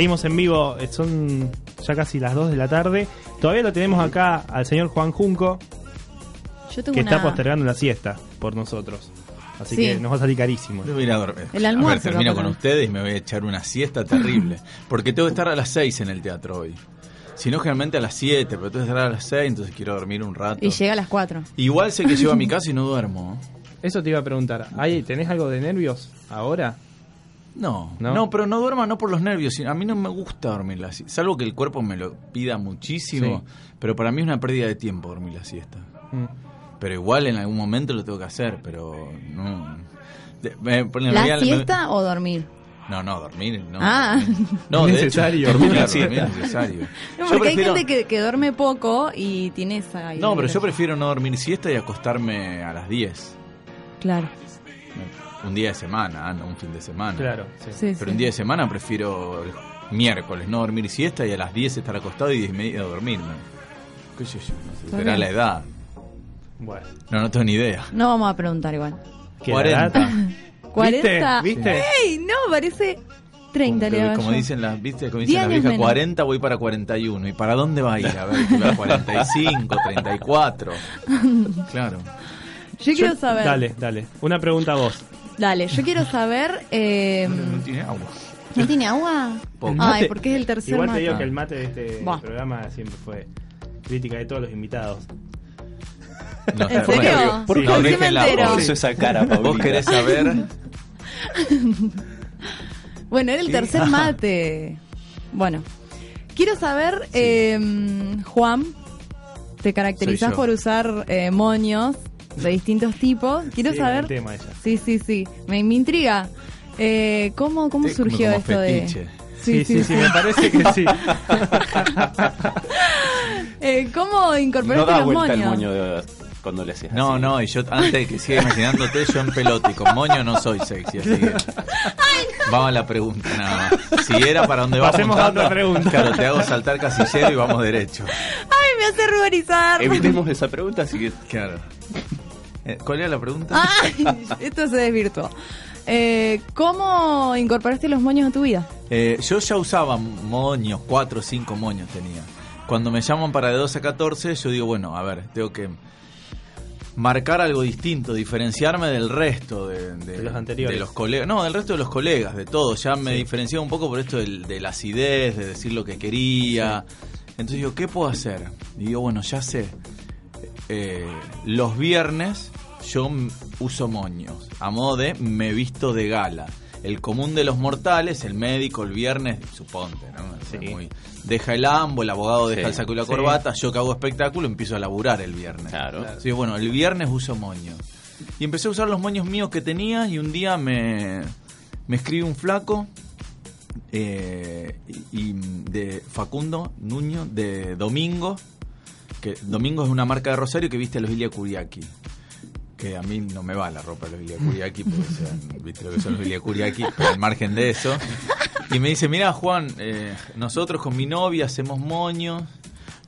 Seguimos en vivo, eh, son ya casi las 2 de la tarde. Todavía lo tenemos acá al señor Juan Junco, Yo tengo que está postergando la siesta por nosotros. Así Sí. que nos va a salir carísimo. Yo voy a ir a dormir. El a almuerzo ver, termino con ustedes y me voy a echar una siesta terrible. (laughs) Porque tengo que estar a las 6 en el teatro hoy. Si no, generalmente a las 7, pero tengo que estar a las 6, entonces quiero dormir un rato. Y llega a las 4. Igual sé que llego a mi (laughs) casa y no duermo. Eso te iba a preguntar. ¿Hay, ¿Tenés algo de nervios ahora? No, ¿No? no, pero no duerma no por los nervios. A mí no me gusta dormir la siesta. Salvo que el cuerpo me lo pida muchísimo. Sí. Pero para mí es una pérdida de tiempo dormir la siesta. Mm. Pero igual en algún momento lo tengo que hacer, pero no. De- me- en ¿La me- siesta o dormir? No, no, dormir. No, Ah. (laughs) no de Necesario. hecho, dormir (laughs) siesta es necesario. No, porque hay gente que, que duerme poco y tiene esa... No, pero idea. yo prefiero no dormir siesta y acostarme a las 10. Claro. Un día de semana, no un fin de semana. Claro, sí. Sí, Pero sí. un día de semana prefiero el miércoles no dormir siesta y a las 10 estar acostado y 10 y media dormirme. ¿Qué sé yo? No sé, Está será la edad. Bueno. No, no tengo ni idea. No vamos a preguntar igual. ¿Qué 40. edad? (laughs) ¿40? ¿Viste? ¡Ey! No, parece 30 le Como, dicen las, ¿viste? Como dicen las viejas, menos. 40 voy para 41. ¿Y para dónde va a ir? A ver, si va a 45, 34. (laughs) Claro. Yo quiero saber... Dale, dale. Una pregunta a vos. Dale, yo quiero saber... eh, No tiene agua. ¿No tiene agua? Ay, porque es el tercer Igual mate. te digo que el mate de este Buah. programa siempre fue crítica de todos los invitados. No, ¿En serio? bueno, ¿Por no, qué? déjenla, vos- Puso esa cara, Vos querés saber. (laughs) Bueno, era el Sí. tercer (laughs) mate. Bueno, quiero saber, eh, Juan, te caracterizás por usar eh, moños de distintos tipos. Quiero Sí, saber... el tema ella. Sí, sí, sí. Me, me intriga. Eh, ¿Cómo, cómo surgió como esto fetiche. de...? Sí, sí, sí, me parece que sí. (laughs) Eh, ¿Cómo No incorporaste da los vuelta el moños? moño de- cuando le No, así. no, y yo antes de que siga imaginándote, yo en pelota y con moño no soy sexy, así que. Vamos a la pregunta nada más. Si era para donde a apuntando, otra pregunta. Claro, te hago saltar casillero y vamos derecho. ¡Ay, me hace ruborizar! Evitemos esa pregunta, así que Claro. Eh, ¿Cuál era la pregunta? ¡Ay! (laughs) Esto se desvirtuó. Eh, ¿Cómo incorporaste los moños a tu vida? Eh, yo ya usaba moños, cuatro o cinco moños tenía. Cuando me llaman para de 12 a 14, yo digo, bueno, a ver, tengo que marcar algo distinto, diferenciarme del resto de, De los anteriores. de los colegas. No, del resto de los colegas, de todos. Ya me diferenciaba un poco por esto del- de la acidez, de decir lo que quería. Entonces digo, ¿qué puedo hacer? Y digo, bueno, ya sé. Eh, los viernes yo uso moños, a modo de me visto de gala. El común de los mortales, el médico el viernes, suponte, ¿no? Sí. muy- deja el ambo, el abogado deja Sí. el saco y la Sí. corbata, yo que hago espectáculo empiezo a laburar el viernes. Claro. Así bueno, el viernes uso moños. Y empecé a usar los moños míos que tenía y un día me, me escribe un flaco eh, y, y de Facundo Nuño de Domingo, que Domingo es una marca de Rosario que viste a los Ilia Kuriaki. Que a mí no me va la ropa de los Ilia Kuriaki, porque (laughs) viste lo que son los Ilia Kuriaki, pero al margen de eso. Y me dice, mira Juan, eh, nosotros con mi novia hacemos moños,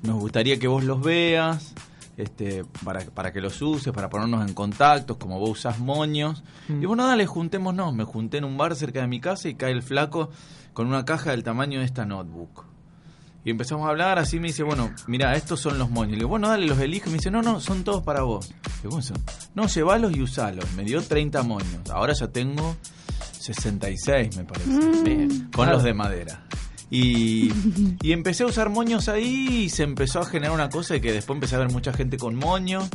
nos gustaría que vos los veas. este, para, para que los uses, para ponernos en contactos, como vos usás moños. Mm. Y bueno, dale, juntémonos. Me junté en un bar cerca de mi casa y cae el flaco con una caja del tamaño de esta notebook. Y empezamos a hablar, así me dice, bueno, mira, estos son los moños. Le digo, bueno, dale, los elijo. Y me dice, no, no, son todos para vos. Le digo, ¿cómo son? No, llévalos y usalos. Me dio 30 moños. Ahora ya tengo 66, me parece. Bien, con Claro. los de madera. Y, y empecé a usar moños ahí y se empezó a generar una cosa de que después empecé a ver mucha gente con moño.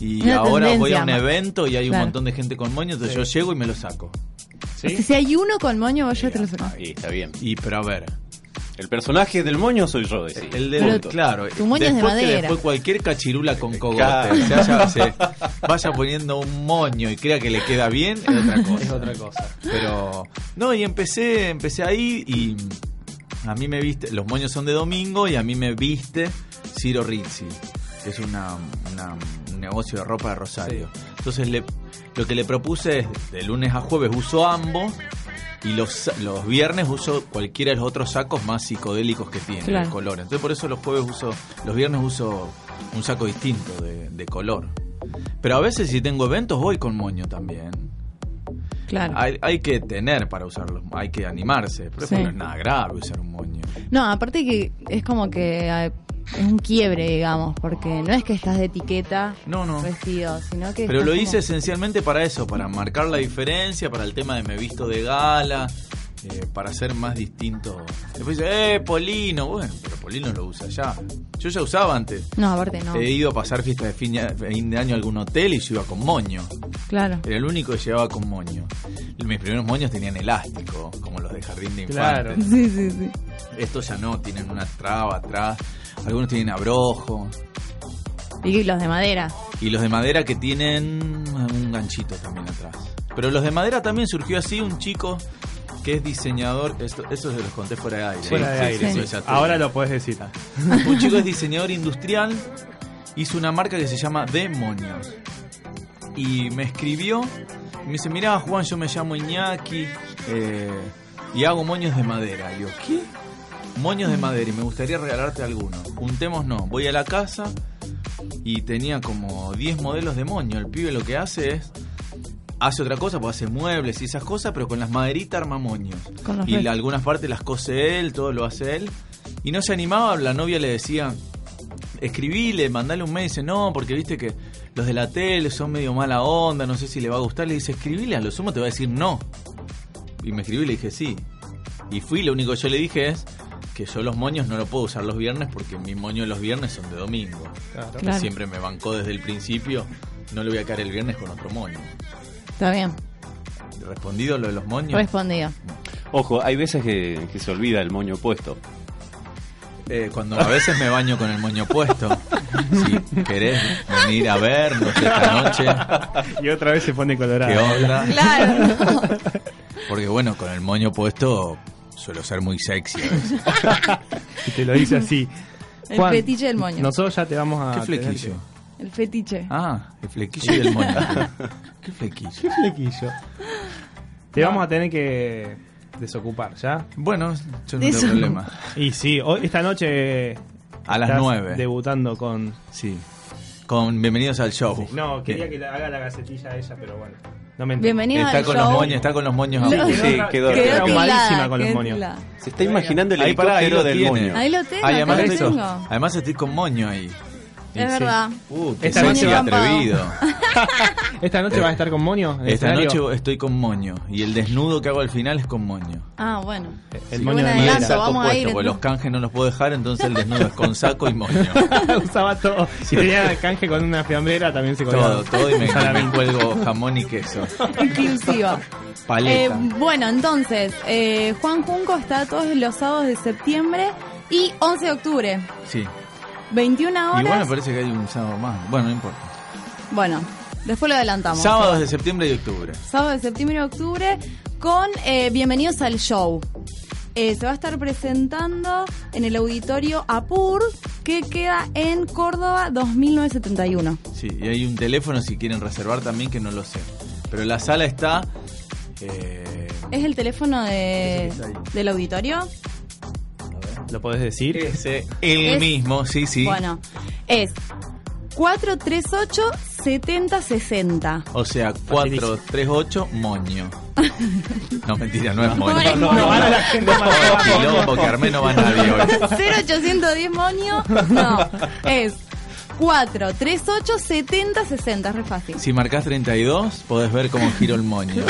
Y Una ahora voy a un evento y hay Claro. un montón de gente con moño, entonces yo llego y me lo saco. Es que si hay uno con moño, vos ya te lo sacás. Ahí está bien. Y pero a ver, El personaje del moño soy yo, decía. el de Pero claro, tu moño es de después que madera. después cualquier cachirula con cogote Claro. se, haya- se vaya poniendo un moño y crea que le queda bien es otra cosa. Es otra cosa. Pero no, y empecé, empecé ahí y a mí me viste, los moños son de domingo y a mí me viste Ciro Rizzi, que es una, una- un negocio de ropa de Rosario. Entonces le, lo que le propuse es de lunes a jueves uso ambos y los, los viernes uso cualquiera de los otros sacos más psicodélicos que tiene, Claro. de color. Entonces por eso los jueves uso, los viernes uso un saco distinto de, de color. Pero a veces si tengo eventos voy con moño también. Claro. Hay, hay que tener para usarlos, hay que animarse. Pero Sí. no es nada grave usar un moño. No, aparte que es como que eh, es un quiebre, digamos, porque no es que estás de etiqueta No, no. vestido, sino que... Pero lo como- hice esencialmente para eso, para marcar la diferencia, para el tema de me visto de gala, eh, para ser más distinto. Después dice, eh, Polino, bueno, pero Polino lo usa ya. Yo ya usaba antes. No, aparte no. He ido a pasar fiesta de fin, de año a algún hotel y yo iba con moño. Claro. Era el único que llevaba con moño. Mis primeros moños tenían elástico, como los de jardín de Claro. infantes. Sí, sí, sí. Estos ya no, tienen una traba atrás. Algunos tienen abrojo. Y los de madera. Y los de madera que tienen un ganchito también atrás. Pero los de madera también surgió así un chico que es diseñador. Esto, eso se los conté fuera de aire. Fuera de Sí, aire. sí, sí. Ahora lo puedes decir. Un chico es diseñador industrial. Hizo una marca que se llama Demonios. Y me escribió. Y me dice: Mirá, Juan, yo me llamo Iñaki. eh, y hago moños de madera. Y yo, ¿qué? Moños de madera. Y me gustaría regalarte alguno. Juntemos, no. Voy a la casa. Y tenía como 10 modelos de moño. El pibe lo que hace es. Hace otra cosa, pues hace muebles y esas cosas, pero con las maderitas arma moños. Y la- algunas partes las cose él, todo lo hace él. Y no se animaba, la novia le decía, escribile, mandale un mail, dice, no, porque viste que los de la tele son medio mala onda, no sé si le va a gustar. Le dice, escribile, a lo sumo te va a decir no. Y me escribí y le dije, sí. Y fui, lo único que yo le dije es que yo los moños no los puedo usar los viernes porque mis moños los viernes son de domingo. Claro. Claro. Siempre me bancó desde el principio, no le voy a caer el viernes con otro moño. Está bien. ¿Respondido lo de los moños? Respondido. Ojo, hay veces que, que se olvida el moño puesto. Eh, cuando a veces me baño con el moño puesto. (laughs) Si querés venir a vernos esta noche, Y otra vez se pone colorado. ¿qué onda? Claro. Porque bueno, con el moño puesto suelo ser muy sexy a veces. (laughs) Y te lo dice así. El Juan, fetiche del moño. Nosotros ya te vamos a. ¿Qué flequillo? El fetiche. Ah, el flequillo y el moño. ¿Qué flequillo? que- Flequillo. Te vamos a tener que desocupar, ¿ya? Bueno, yo no tengo problema. Y sí, hoy, esta noche. A las estás nueve. Debutando con. Sí. Con bienvenidos al show. No, quería Que que le haga la gacetilla a ella, pero bueno. No me. Bienvenido Está al con show. los moños, está con los moños aún. Sí, quedó, Quedó malísima con los moños. Se está imaginando el Ahí ahí helicóptero lo del tiene. moño. Ahí lo tengo, acá además, lo tengo. además estoy con moño ahí. Es verdad. Uh, qué (laughs) Esta noche- atrevido. ¿Esta noche vas a estar con Moño? Esta escenario? noche estoy con moño. Y el desnudo que hago al final es con moño. Ah, bueno. El Sí, moño de el adelanto, saco vamos a puesto, porque los canjes no los puedo dejar, entonces el desnudo es con saco y moño. (laughs) Usaba todo. Si tenía canje con una fiambrera, también se colgaba. todo, todo y me, (laughs) me cuelgo jamón y queso. Inclusiva. Eh, Paleta. bueno, entonces, eh, Juan Junco está todos los sábados de septiembre y 11 de octubre. Sí. 21 horas. Igual me parece que hay un sábado más. Bueno, no importa. Bueno, después lo adelantamos. Sábados de septiembre y octubre. Sábado de septiembre y octubre con eh, Bienvenidos al Show. Eh, se va a estar presentando en el auditorio Apur, que queda en Córdoba 2971. Sí, y hay un teléfono si quieren reservar también que no lo sé. Pero la sala está... eh, ¿Es el teléfono de, del auditorio? ¿Lo podés decir? ese, el Es- mismo, sí, sí. Bueno, es 438 7060. O sea, 438 moño. (laughs) No, mentira, no es moño. No es moño. No, ahora la gente No, quilombo, que armé no va nadie hoy. 0810 moño. No, es 438 7060. Es re fácil. Si marcas 32, podés ver cómo giro el moño.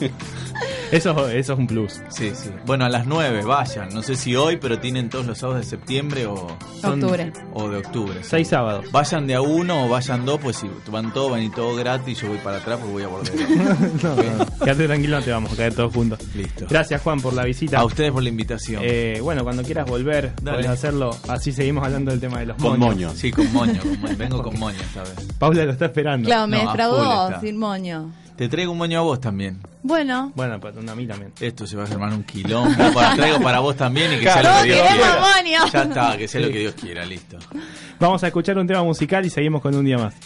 (laughs) Eso, eso es un plus. Sí, sí. Bueno, a las 9 vayan. No sé si hoy, pero tienen todos los sábados de septiembre o, Octubre. o de octubre. sí. Seis sábados. Vayan de a uno o vayan dos, pues si van todos, van y todo gratis. Yo voy para atrás porque voy a volver. (laughs) No, no, quédate tranquilo, no te vamos a caer todos juntos. Listo. Gracias, Juan, por la visita. A ustedes por la invitación. Eh, bueno, cuando quieras volver, Dale. podés hacerlo. Así seguimos hablando del tema de los Con moños. moño. Sí, con moño. con moño. Vengo con moño vez. Paula lo está esperando. Claro, me defraudó sin moño. Te traigo un moño a vos también. Bueno. Bueno, pues a mí también. Esto se va a armar un quilombo. Para, traigo para vos también y que sea lo que Dios quiera. moño. Ya está, que sea lo que Dios quiera, listo. Vamos a escuchar un tema musical y seguimos con un día más.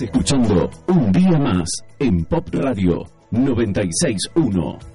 Escuchando Un Día Más en Pop Radio 961.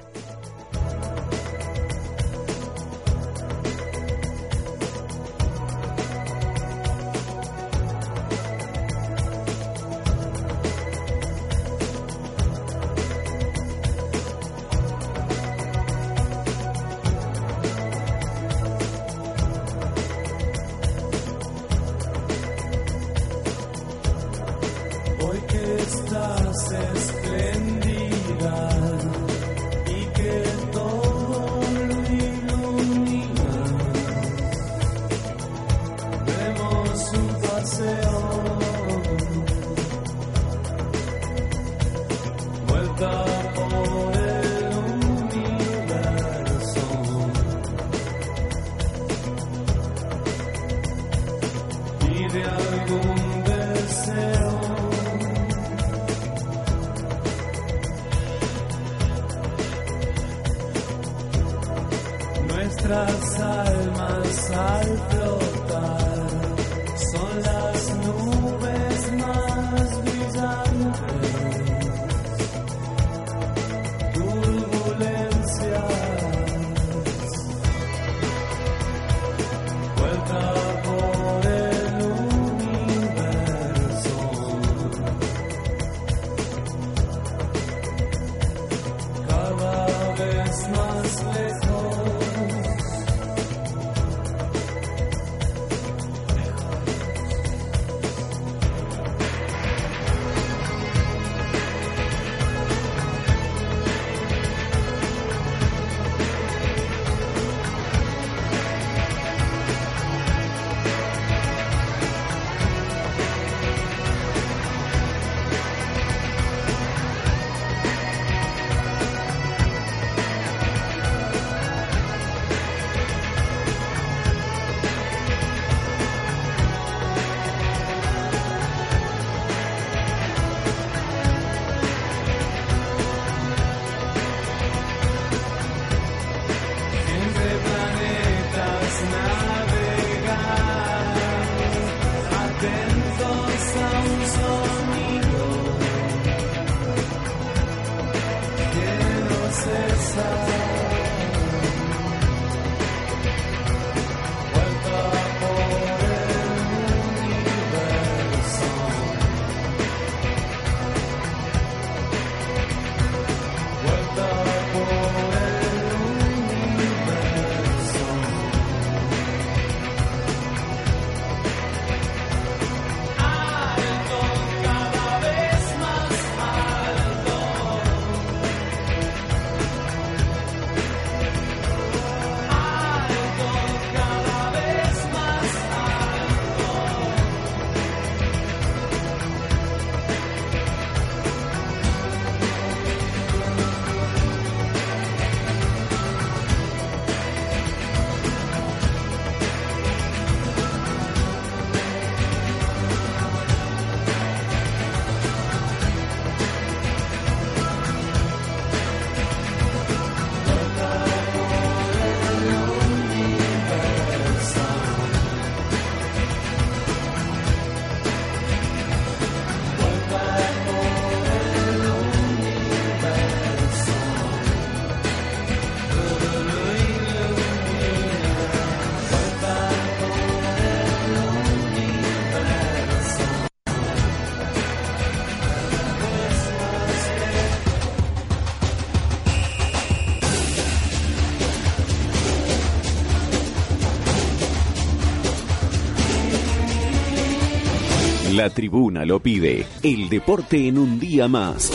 La tribuna lo pide. El deporte en un día más.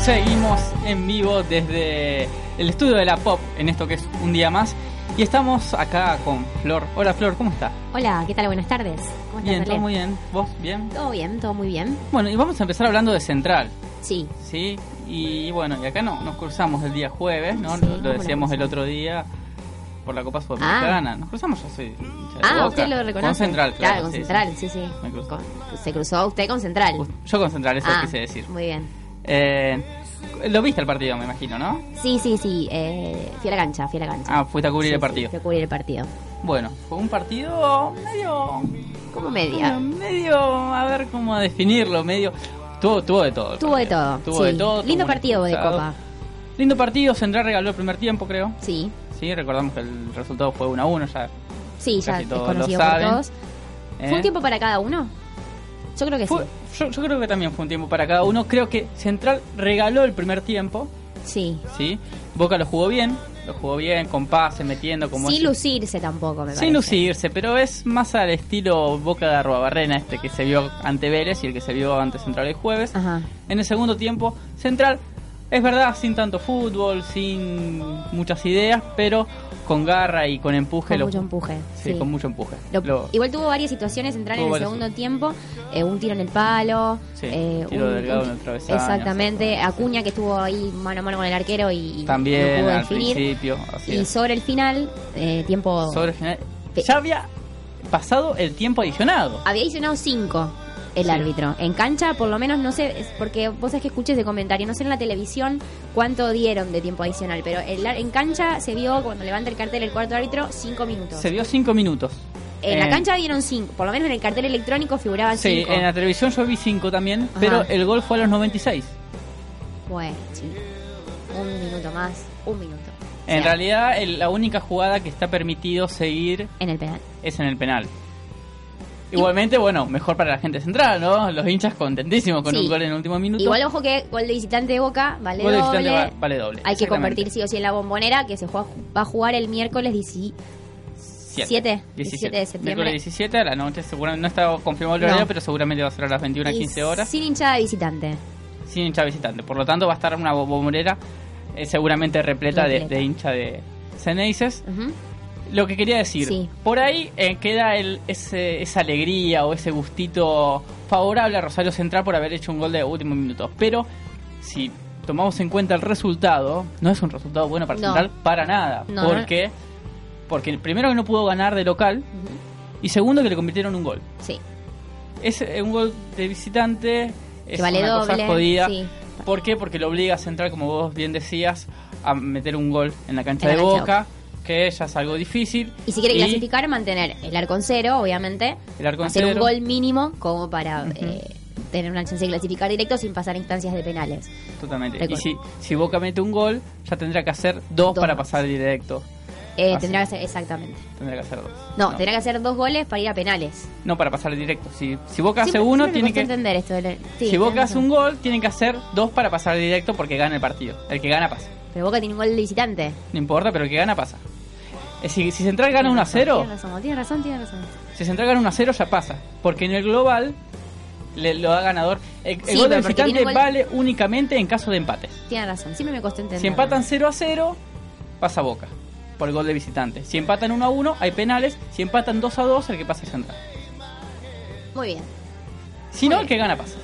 Seguimos en vivo desde el estudio de la Pop en esto que es un día más. Y estamos acá con Flor. Hola Flor, ¿cómo está? Hola, ¿qué tal? Buenas tardes. ¿Cómo estás, Bien, todo muy bien. ¿Vos bien? Todo bien, todo muy bien. Bueno, y vamos a empezar hablando de Central. Sí. ¿Sí? Y bueno, y acá no, nos cruzamos el día jueves, ¿no? Sí, lo ¿cómo nos decíamos el otro día por la Copa Sudamericana. Nos cruzamos yo soy Ah, usted lo reconoce. Con Central, claro. con sí, Central, sí, sí. Me cruzó. Con- se cruzó usted con Central. Yo con Central, eso Ah, quise decir. Muy bien. Eh, lo viste el partido, me imagino, ¿no? Sí, sí, sí. eh, fui a la cancha, fui a la cancha. Ah, fuiste a cubrir Sí, el sí, partido. fui a cubrir el partido. Bueno, fue un partido medio... Como media. Bueno, medio, a ver cómo definirlo, medio... Tuvo, tuvo de todo. Tuvo de todo. Tuvo sí. de todo. Lindo partido de. Copa. Lindo partido, Central regaló el primer tiempo, creo. Sí. Sí, recordamos que el resultado fue 1 a 1 ya. Sí, ya es todos conocido lo por todos. ¿eh? ¿Fue un tiempo para cada uno? Yo creo que Fue- yo, yo creo que también fue un tiempo para cada uno. Creo que Central regaló el primer tiempo. Sí. Sí. Boca lo jugó bien. Lo jugó bien, con pase, metiendo como sí. Sin lucirse tampoco, me Sin parece. lucirse, pero es más al estilo Boca de Arruabarrena, este que se vio ante Vélez y el que se vio ante Central el jueves. Ajá. En el segundo tiempo, Central, es verdad, sin tanto fútbol, sin muchas ideas, pero con garra y con empuje. Con lo- mucho empuje. Sí, sí. con mucho empuje. Lo- Lo- igual tuvo varias situaciones centrales en el segundo tiempo. eh, un tiro en el palo. Sí, eh, tiro un- delgado un- en el travesaño, Exactamente. Acuña que estuvo ahí mano a mano con el arquero y, También pudo al definir. principio. Así Y es. sobre el final, eh, tiempo. Sobre el final. Ya había pasado el tiempo adicionado. Había adicionado 5 el Sí. árbitro. En cancha, por lo menos, no sé, es porque vos sabés que escuché ese comentario, no sé en la televisión cuánto dieron de tiempo adicional, pero el en cancha se vio cuando levanta el cartel el cuarto árbitro 5 minutos. Se vio cinco minutos. En la Eh, cancha dieron 5, por lo menos en el cartel electrónico figuraba Sí, 5. en la televisión yo vi cinco también, Ajá. pero el gol fue a los 96. Bueno, sí. Un minuto más, un minuto. En O sea, realidad, el- la única jugada que está permitido seguir En el penal. es en el penal. Igualmente, bueno, mejor para la gente central, ¿no? Los hinchas contentísimos con Sí. un gol en el último minuto. Igual ojo que gol de visitante de Boca vale Gol doble. va- vale doble, Hay que convertir sí o sí en la bombonera que se juega, va a jugar el miércoles 17 Siete. 17 de septiembre. Miércoles 17 a la noche, seguramente no está confirmado el No. horario, pero seguramente va a ser a las 21 a Y 15 horas. Sin hinchada de visitante. sin hincha visitante. Por lo tanto, va a estar una bombonera eh, seguramente repleta, de- Repleta. De, hincha de Ceneices. Ujú. Lo que quería decir, Sí. por ahí eh, queda el, ese, esa alegría o ese gustito favorable a Rosario Central por haber hecho un gol de último minuto. Pero si tomamos en cuenta el resultado, no es un resultado bueno para No. Central para nada. No, ¿Por qué? Porque primero que no pudo ganar de local y segundo que le convirtieron un gol. Sí. Es eh, un gol de visitante, es vale una doble, cosa jodida. sí. ¿Por qué? Porque lo obliga a Central, como vos bien decías, a meter un gol en la cancha En la de cancha de Boca, que ya es algo difícil. Y si quiere clasificar, mantener el arco en cero, obviamente. El arco en hacer un cero. gol mínimo como para eh, tener una chance de clasificar directo sin pasar instancias de penales. Totalmente. Recuerdo. Y si, si Boca mete un gol, ya tendrá que hacer dos, Dos para más. pasar directo. Eh, tendrá que hacer, exactamente. Tendrá que hacer dos. No, tendrá que hacer dos goles para ir a penales. No para pasar directo. Si, si Boca hace Siempre- uno, siempre me tiene que. entender esto. de la- sí, si Boca hace un gol, tiene que hacer dos para pasar directo porque gana el partido. El que gana pasa. Pero Boca tiene un gol de visitante. No importa, pero el que gana pasa. Eh, Si, si Central gana 1 a 0, Tiene razón, tiene razón, tiene razón. si Central gana 1 a 0 ya pasa. Porque en el global le, lo da ganador. El, el Sí, gol de pero porque visitante gol- vale únicamente en caso de empates. Tiene razón, siempre me costó entender. Si empatan 0 a 0, pasa Boca. Por el gol de visitante. Si empatan 1 a 1, hay penales. Si empatan 2 a 2, el que pasa es Central. Muy bien. Si no, el que gana pasa.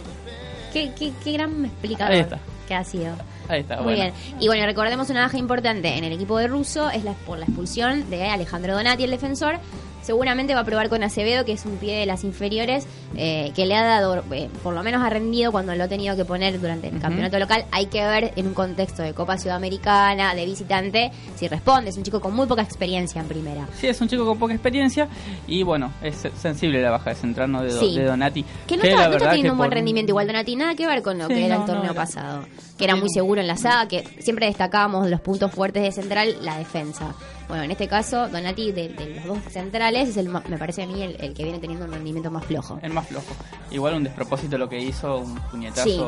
Qué, qué, qué gran explicador Ahí está. que ha sido. Ahí está, Muy bueno. bien. Y bueno, recordemos una baja importante en el equipo de Russo, es la, por la expulsión de Alejandro Donati, el defensor. Seguramente va a probar con Acevedo, que es un pie de las inferiores, eh, que le ha dado, eh, por lo menos ha rendido cuando lo ha tenido que poner durante el campeonato local. Hay que ver en un contexto de Copa Sudamericana, de visitante, si responde. Es un chico con muy poca experiencia en primera. Sí, es un chico con poca experiencia. Y bueno, es sensible la baja de Central ¿no? de, Do- Sí. de Donati. Que no la está, no está teniendo que un buen por- rendimiento igual Donati, nada que ver con lo Sí, que era no, el torneo no, pasado. Que era muy seguro en la saga, que siempre destacábamos los puntos fuertes de Central, la defensa. Bueno, en este caso, Donati de, de los dos centrales es el me parece a mí el, el que viene teniendo un rendimiento más flojo. El más flojo. Igual un despropósito lo que hizo, un puñetazo. Sí.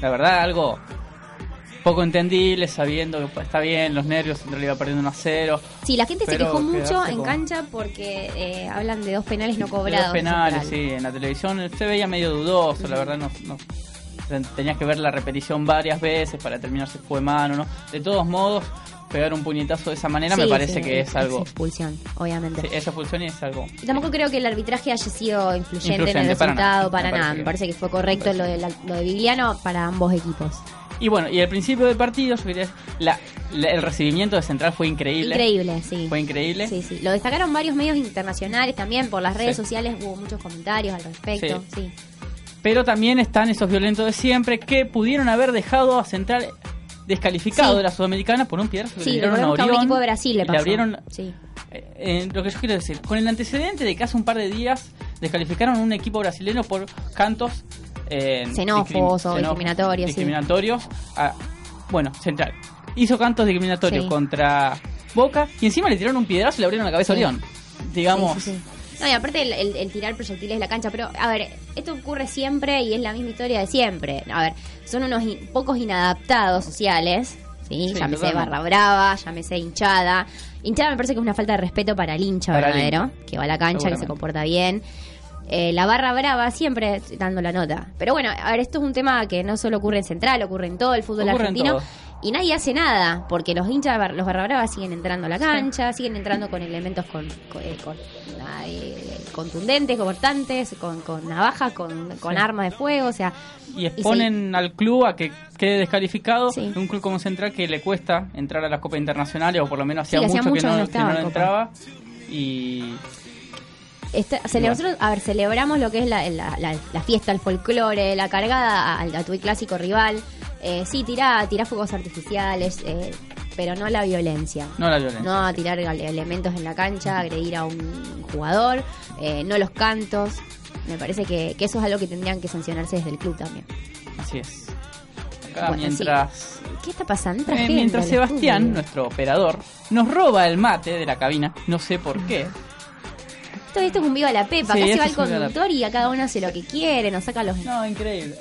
La verdad, algo poco entendible, sabiendo que está bien, los nervios, Central iba perdiendo 1 a 0. Sí, la gente se Pero quejó mucho quedarse en con- cancha porque eh, hablan de dos penales no cobrados. Los de penales, Central. sí, en la televisión se veía medio dudoso, la verdad no, no- tenías que ver la repetición varias veces para determinar si fue mano o no. De todos modos, pegar un puñetazo de esa manera me Sí, parece sí, que es algo... expulsión, obviamente. Sí, esa expulsión es algo... Y Tampoco creo que el arbitraje haya sido influyente, en el Influyente, para resultado nada. para, Me nada. parece Me parece que fue correcto lo de, la- lo de Vigliano para ambos equipos. Y bueno, y al principio del partido, la- la- el recibimiento de Central fue increíble. Increíble, sí. Fue increíble. Sí, sí. Lo destacaron varios medios internacionales también, por las redes Sí. sociales hubo muchos comentarios al respecto. Sí. Pero también están esos violentos de siempre que pudieron haber dejado a Central descalificado Sí. de la Sudamericana por un piedrazo Sí, le dieron a un Orión. equipo de Brasil le pasó. abrieron Sí. eh, eh, lo que yo quiero decir, con el antecedente de que hace un par de días descalificaron a un equipo brasileño por cantos eh, Xenófobos discrim- o discriminatorios, sí. discriminatorios a- bueno, Central. Hizo cantos discriminatorios contra Boca y encima le tiraron un piedrazo y le abrieron la cabeza a Orión. Digamos. No, y aparte el, el- el tirar proyectiles de la cancha, pero a ver, esto ocurre siempre y es la misma historia de siempre. A ver, son unos in- pocos inadaptados sociales, ¿sí? Sí, llámese barra brava, llámese hinchada. Hinchada me parece que es una falta de respeto para el hincha Para el verdadero, hincha. que va a la cancha, que se comporta bien. Eh, la barra brava siempre dando la nota. Pero bueno, a ver, esto es un tema que no solo ocurre en Central, ocurre en todo el fútbol Ocurre argentino. Y nadie hace nada, porque los hinchas, los barra bravas siguen entrando a la cancha, siguen entrando con elementos con, con- eh, con, eh, contundentes, cortantes, con, con navajas, con, con Sí. armas de fuego, o sea... y exponen al club a que quede descalificado. Sí. Un club como Central que le cuesta entrar a las copas internacionales, o por lo menos hacía hacía mucho, que no, que entraba. Y cele- nosotros, a ver, celebramos lo que es la, la- la- la fiesta, el folclore, la cargada al a tu clásico rival. Eh, sí, tirá, tirá fuegos artificiales, eh, pero no la violencia. no la violencia. No a tirar elementos en la cancha, agredir a un jugador, eh, no los cantos. Me parece que, que eso es algo que tendrían que sancionarse desde el club también. Así es. Acá Bueno, mientras, ¿Qué está pasando? Eh, mientras Sebastián, nuestro operador, nos roba el mate de la cabina, no sé por qué. Esto, esto es un viva la pepa. Sí, Acá se va el conductor y a cada uno hace lo que quiere, nos saca los... No, increíble.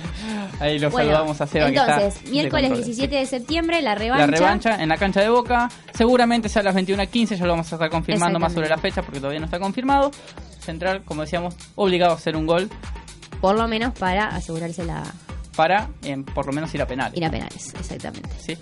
(laughs) Ahí lo Bueno, saludamos a Seba que entonces, está de miércoles controles. 17 de septiembre, la La revancha. revancha en la cancha de Boca, seguramente sea a las 21.15, ya lo vamos a estar confirmando más sobre la fecha porque todavía no está confirmado. Central, como decíamos, obligado a hacer un gol Por lo menos para asegurarse la para eh, por lo menos ir a penales. ir a penales, exactamente. ¿sí?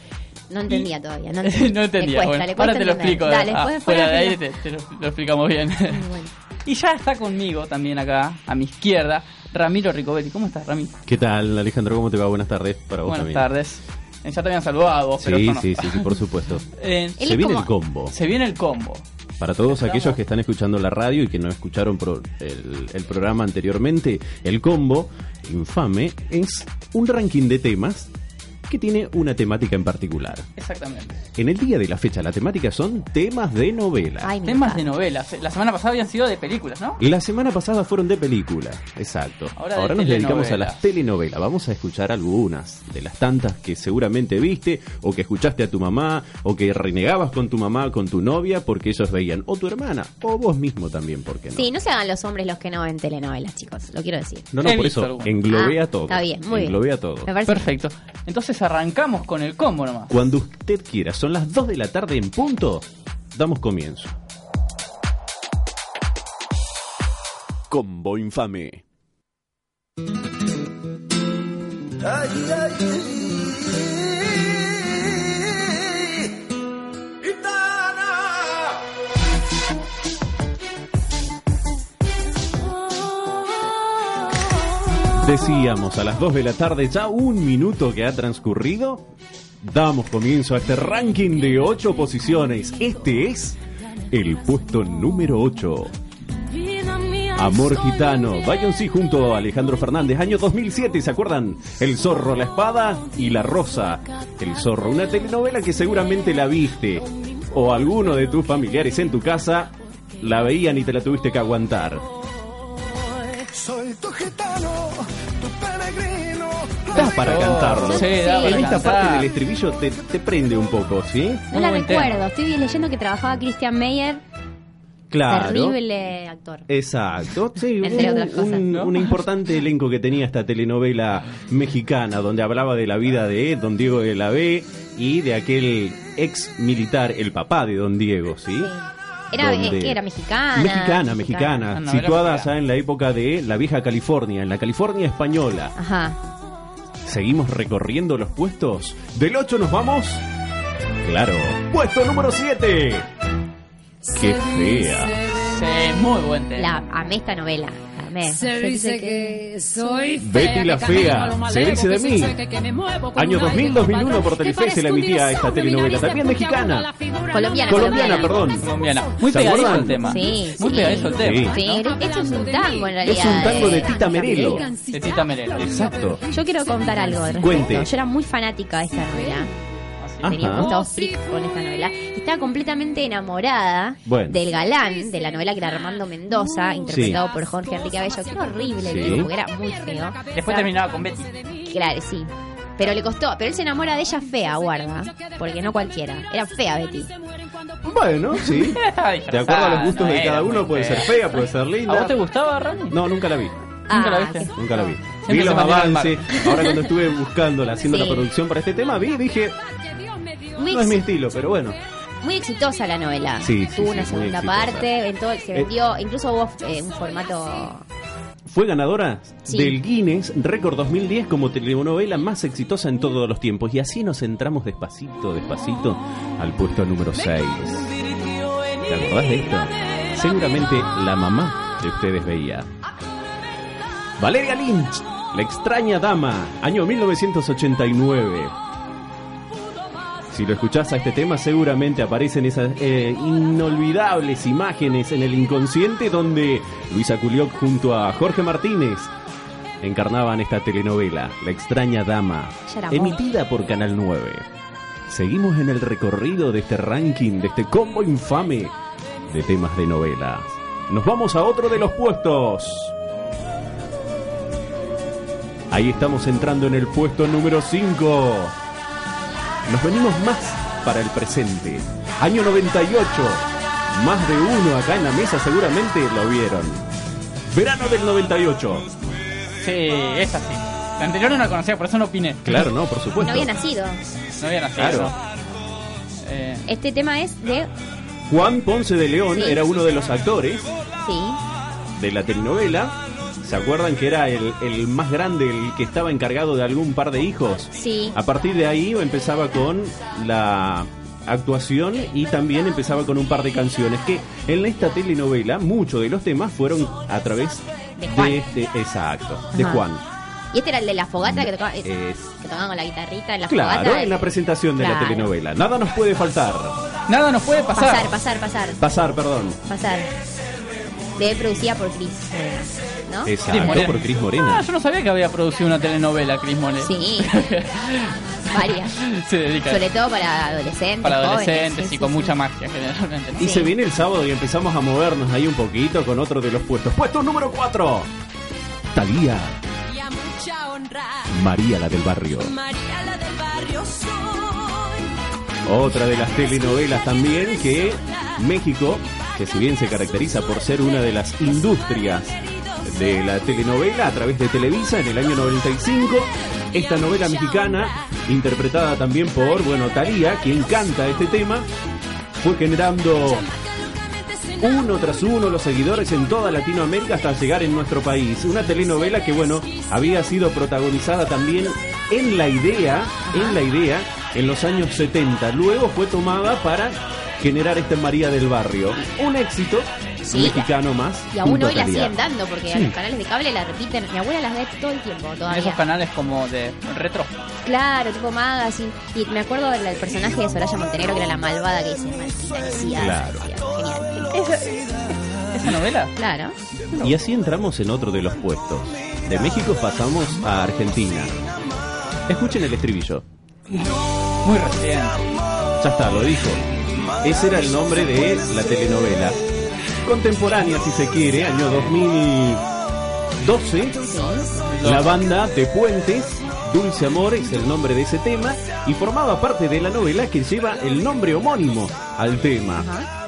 No entendía todavía, no, (laughs) no entendí. entendía. Le cuesta, bueno, le cuesta ahora te lo explico. Dale, ah, después, fuera de ahí después te, te lo, lo explicamos bien. (laughs) Bueno. y ya está conmigo también acá, a mi izquierda, Ramiro Ricobetti. ¿Cómo estás, Ramiro? ¿Qué tal, Alejandro? ¿Cómo te va? Buenas tardes para vos Buenas también. tardes. Eh, Ya te habían saludado a vos, pero Sí, yo no. sí, sí, sí, por supuesto. (laughs) Eh, Se viene como- el combo. se viene el combo. Para todos Estamos- aquellos que están escuchando la radio y que no escucharon pro- el, el programa anteriormente, el combo infame es un ranking de temas que tiene una temática en particular. Exactamente. En el día de la fecha, la temática son temas de novela. Ay, Temas de novelas. La semana pasada habían sido de películas, ¿no? La semana pasada fueron de película, exacto. Ahora Ahora, de nos dedicamos a las telenovelas. Vamos a escuchar algunas de las tantas que seguramente viste, o que escuchaste a tu mamá, o que renegabas con tu mamá, con tu novia, porque ellos veían, o tu hermana, o vos mismo también, ¿por qué no? Sí, no se hagan los hombres los que no ven telenovelas, chicos, lo quiero decir. No, no, He por eso algunas. englobé Ah, a todo. Está bien, muy bien. Englobé a todo. Me parece Perfecto. Entonces arrancamos con el combo nomás. Cuando usted quiera, son las 2 de la tarde en punto, damos comienzo. Combo infame. Decíamos a las 2 de la tarde, ya un minuto que ha transcurrido, damos comienzo a este ranking de 8 posiciones. Este es el puesto número 8. Amor Gitano, Vayan junto a Alejandro Fernández, año 2007, ¿se acuerdan? El zorro, la espada y la rosa. El zorro, una telenovela que seguramente la viste. O alguno de tus familiares en tu casa la veían y te la tuviste que aguantar. Soy tu gitano, tu peregrino. Da para Oh, cantarlo. sí, da para en esta cantar. parte del estribillo te, te prende un poco, ¿sí? No la tema. recuerdo, estoy leyendo que trabajaba Christian Meyer. Claro. Terrible actor. Exacto, sí, (laughs) Entre un, otras cosas, un- ¿no? un importante elenco que tenía esta telenovela mexicana, donde hablaba de la vida de Don Diego de la B y de aquel ex militar, el papá de Don Diego, ¿sí? Era, Donde- mexicana. Mexicana, mexicana, situada ya en la época de la vieja California, en la California española. Ajá. Seguimos recorriendo los puestos. Del 8 nos vamos. Claro, puesto número 7. Qué fea. Sí, muy buen tema. La, amé esta novela. Amé. Se dice que soy Betty la fea, se dice de mí. Año 2000-2001 por Telefe se la emitía esta telenovela, también mexicana. Colombiana. Colombiana, perdón. Colombiana. Muy ¿Se pegadizo el tema. Sí, Muy pegadizo el tema. Sí, esto es un tango en realidad. Es un tango de. Tita Merelo. De Tita Merelo. Exacto. Yo quiero contar algo. Cuente. Yo era muy fanática de esta novela. Tenía gustado freak con esta novela. Y Estaba completamente enamorada Bueno. del galán de la novela que era Armando Mendoza, interpretado por Jorge Enrique Abello. Que era horrible Sí. tipo, porque era muy feo. Después terminaba con Betty. Claro, sí. Pero le costó, pero él se enamora de ella fea, guarda. Porque no cualquiera. Era fea Betty. Bueno, sí. De acuerdo a los gustos de cada uno, puede ser fea, puede ser linda. ¿A vos te gustaba, Rami? No, nunca la vi. ¿Nunca la Ah, viste? Nunca la vi. Siempre Vi los avances. Ahora cuando estuve buscándola, haciendo Sí. la producción para este tema, vi y dije, Muy, no es mi estilo, pero bueno. muy exitosa la novela. Sí, sí, Tuvo sí, una segunda parte, en todo, se Eh, vendió, incluso hubo eh, un formato Fue ganadora Sí. del Guinness Record 2010 como telenovela más exitosa en todos los tiempos. Y así nos entramos despacito, despacito al puesto número 6. ¿Te acordás de esto? Seguramente la mamá de ustedes veía. Valeria Lynch, La extraña dama, año 1989. Si lo escuchás a este tema, seguramente aparecen esas eh, inolvidables imágenes en el inconsciente donde Luisa Culioc junto a Jorge Martínez encarnaban esta telenovela, La extraña dama, emitida por Canal 9. Seguimos en el recorrido de este ranking, de este combo infame de temas de novelas. Nos vamos a otro de los puestos. Ahí estamos entrando en el puesto número 5. Nos venimos más para el presente. Año 98. Más de uno acá en la mesa seguramente lo vieron. Verano del 98. Sí, es así. La anterior no la conocía, por eso no opiné. Claro, no, por no supuesto. había nacido. No había nacido. Claro. Eh, Este tema es de Juan Ponce de León Sí. era uno de los actores sí, de la telenovela. ¿Se acuerdan que era el, el más grande, el que estaba encargado de algún par de hijos? sí. A partir de ahí empezaba con la actuación y también empezaba con un par de canciones que en esta telenovela muchos de los temas fueron a través De Juan. de este exacto, de Ajá. Juan. Y este era el de la fogata que tocaba, eh, Es que tocaban con la guitarrita en la claro, fogata. en la presentación de la Claro. telenovela. Nada nos puede faltar. nada nos puede pasar. Pasar, pasar, pasar, Pasar, perdón. pasar. De producida por Chris, Morena, ¿no? Cris Exacto, por Cris Ah, Morena. yo no sabía que había producido una telenovela, Cris Morena. Sí, (laughs) varias. Se dedica Sobre todo para adolescentes. para jóvenes, adolescentes sí, y sí, con sí. mucha magia generalmente. Y Sí. se viene el sábado y empezamos a movernos ahí un poquito con otro de los puestos. Puesto número 4. Talía, Y a mucha honra, María la del barrio. María la del barrio soy. Otra de las telenovelas también que México, que si bien se caracteriza por ser una de las industrias de la telenovela a través de Televisa en el año 95, esta novela mexicana, interpretada también por, bueno, Talía, quien canta este tema, fue generando uno tras uno los seguidores en toda Latinoamérica hasta llegar en nuestro país. Una telenovela que, bueno, había sido protagonizada también en la idea, en la idea, en los años 70. Luego fue tomada para generar este María del Barrio. Un éxito Sí. mexicano más. Y aún a hoy la siguen dando porque a Sí. los canales de cable la repiten. Mi abuela las ve todo el tiempo todavía. esos canales como de retro. Claro, tipo magazine. Y me acuerdo del personaje de Soraya Montenegro que era la malvada que dice maldita. Claro. Genial. ¿Esa novela? (laughs) Claro. Y así entramos en otro de los puestos. De México pasamos a Argentina. Escuchen el estribillo. Muy reciente. Ya está, lo dijo. Ese era el nombre de la telenovela. Contemporánea, si se quiere, año 2012. La banda de Puentes, Dulce Amor es el nombre de ese tema, y formaba parte de la novela que lleva el nombre homónimo al tema.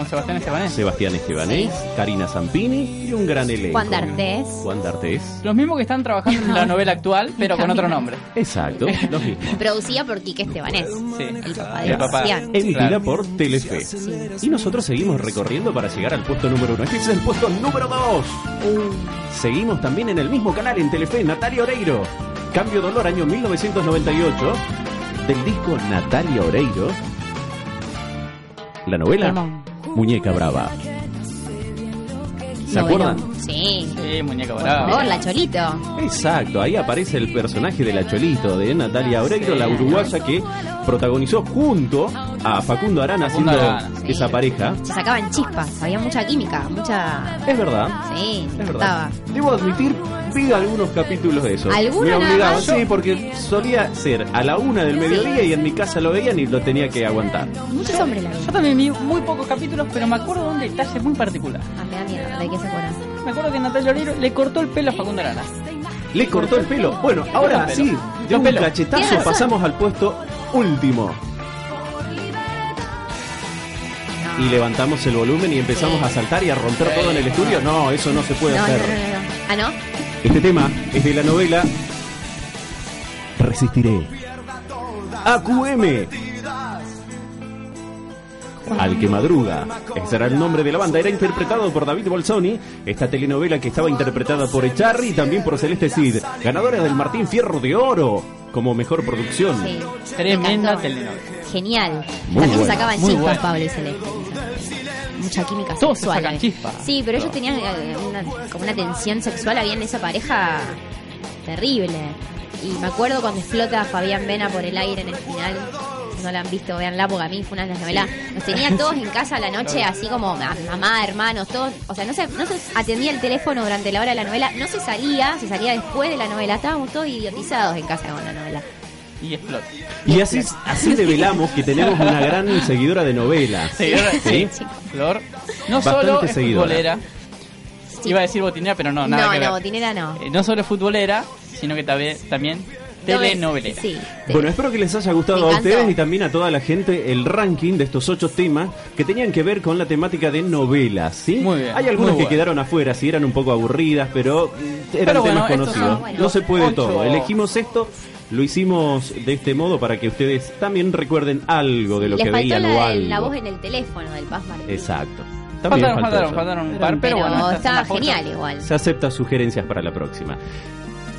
Con Sebastián Estebanés. Sebastián Estebanés, Karina Zampini y un gran elenco. Juan D'Artés. Juan D'Artés. Los mismos que están trabajando en la (laughs) novela actual, pero con otro nombre. Exacto, los mismos. Producida por Quique Estebanés. Sí. El papá de Ya. Sebastián. Emitida Claro. por Telefe. Y nosotros seguimos recorriendo para llegar al puesto número uno. Este es el puesto número dos. Seguimos también en el mismo canal en Telefe, Natalia Oreiro. Cambio Dolor, año 1998. Del disco Natalia Oreiro. La novela Temón. Muñeca Brava. ¿Se acuerdan? Sí. Sí, muñeca Por brava. favor, la Cholito. Exacto, ahí aparece el personaje de la Cholito, de Natalia Oreiro, la uruguaya que protagonizó junto a Facundo Arana Facundo haciendo Arana, sí. esa pareja. Se sacaban chispas, había mucha química, mucha... Es verdad, Sí, se es verdad. Debo admitir, vi algunos capítulos de eso. ¿Alguno Me más? sí, porque solía ser a la una del mediodía y en mi casa lo veían y lo tenía que aguantar. Muchos hombres la Yo también vi muy pocos capítulos, pero me acuerdo de un detalle muy particular. Ah, me da miedo, ¿de qué se acuerdan? Me acuerdo que Natalia Oreiro le cortó el pelo a Facundo Arana. Le cortó el pelo. Bueno, ahora sí, de El un pelo. cachetazo pasamos al puesto último. Y levantamos el volumen y empezamos Sí. a saltar y a romper todo en el estudio. No, eso no se puede No, no, no, hacer. no, no. Ah, ¿no? Este tema es de la novela Resistiré. AQM. Al que madruga. Ese era el nombre de la banda. Era interpretado por David Bolsoni. Esta telenovela que estaba interpretada por Echarri y también por Celeste Cid. Ganadora del Martín Fierro de Oro como mejor producción. Sí. Tremenda telenovela. Genial. Muy También se buena, sacaban muy chispas buena. Pablo y Celeste. Mucha química Todos se sexual. eh. Sí, pero ellos tenían eh, una, como una tensión sexual, había en esa pareja terrible. Y me acuerdo cuando explota Fabián Vena por el aire en el final. Si no la han visto, véanla, porque a mí fue una de las novelas. Nos tenía todos en casa a la noche, así como ma- mamá, hermanos, todos. O sea, no se, no se atendía el teléfono durante la hora de la novela, no se salía, se salía después de la novela. Estábamos todos idiotizados en casa con la novela. Y explota. Y así, así develamos que tenemos una gran seguidora de novela. Seguidora, ¿Sí? sí, Flor. No Bastante solo es seguidora. futbolera. Iba a decir botinera, pero no, nada no, que no, ver. botinera no. Eh, no solo es futbolera, sino que también, también telenovelera. Sí. Bueno, espero que les haya gustado Me a encantó. ustedes y también a toda la gente el ranking de estos ocho temas que tenían que ver con la temática de novelas, ¿sí? Muy bien, Hay algunas muy que bueno. quedaron afuera, sí eran un poco aburridas, pero mm, eran Pero bueno, temas estos conocidos. son no se puede ocho- todo. Elegimos esto, lo hicimos de este modo para que ustedes también recuerden algo de lo Les que faltó veían o la, algo. la voz en el teléfono del Paz Martín. Exacto. También Faltaron, faltó faltaron, eso. faltaron un par, pero, Pero bueno. estaba genial igual. Se acepta sugerencias para la próxima.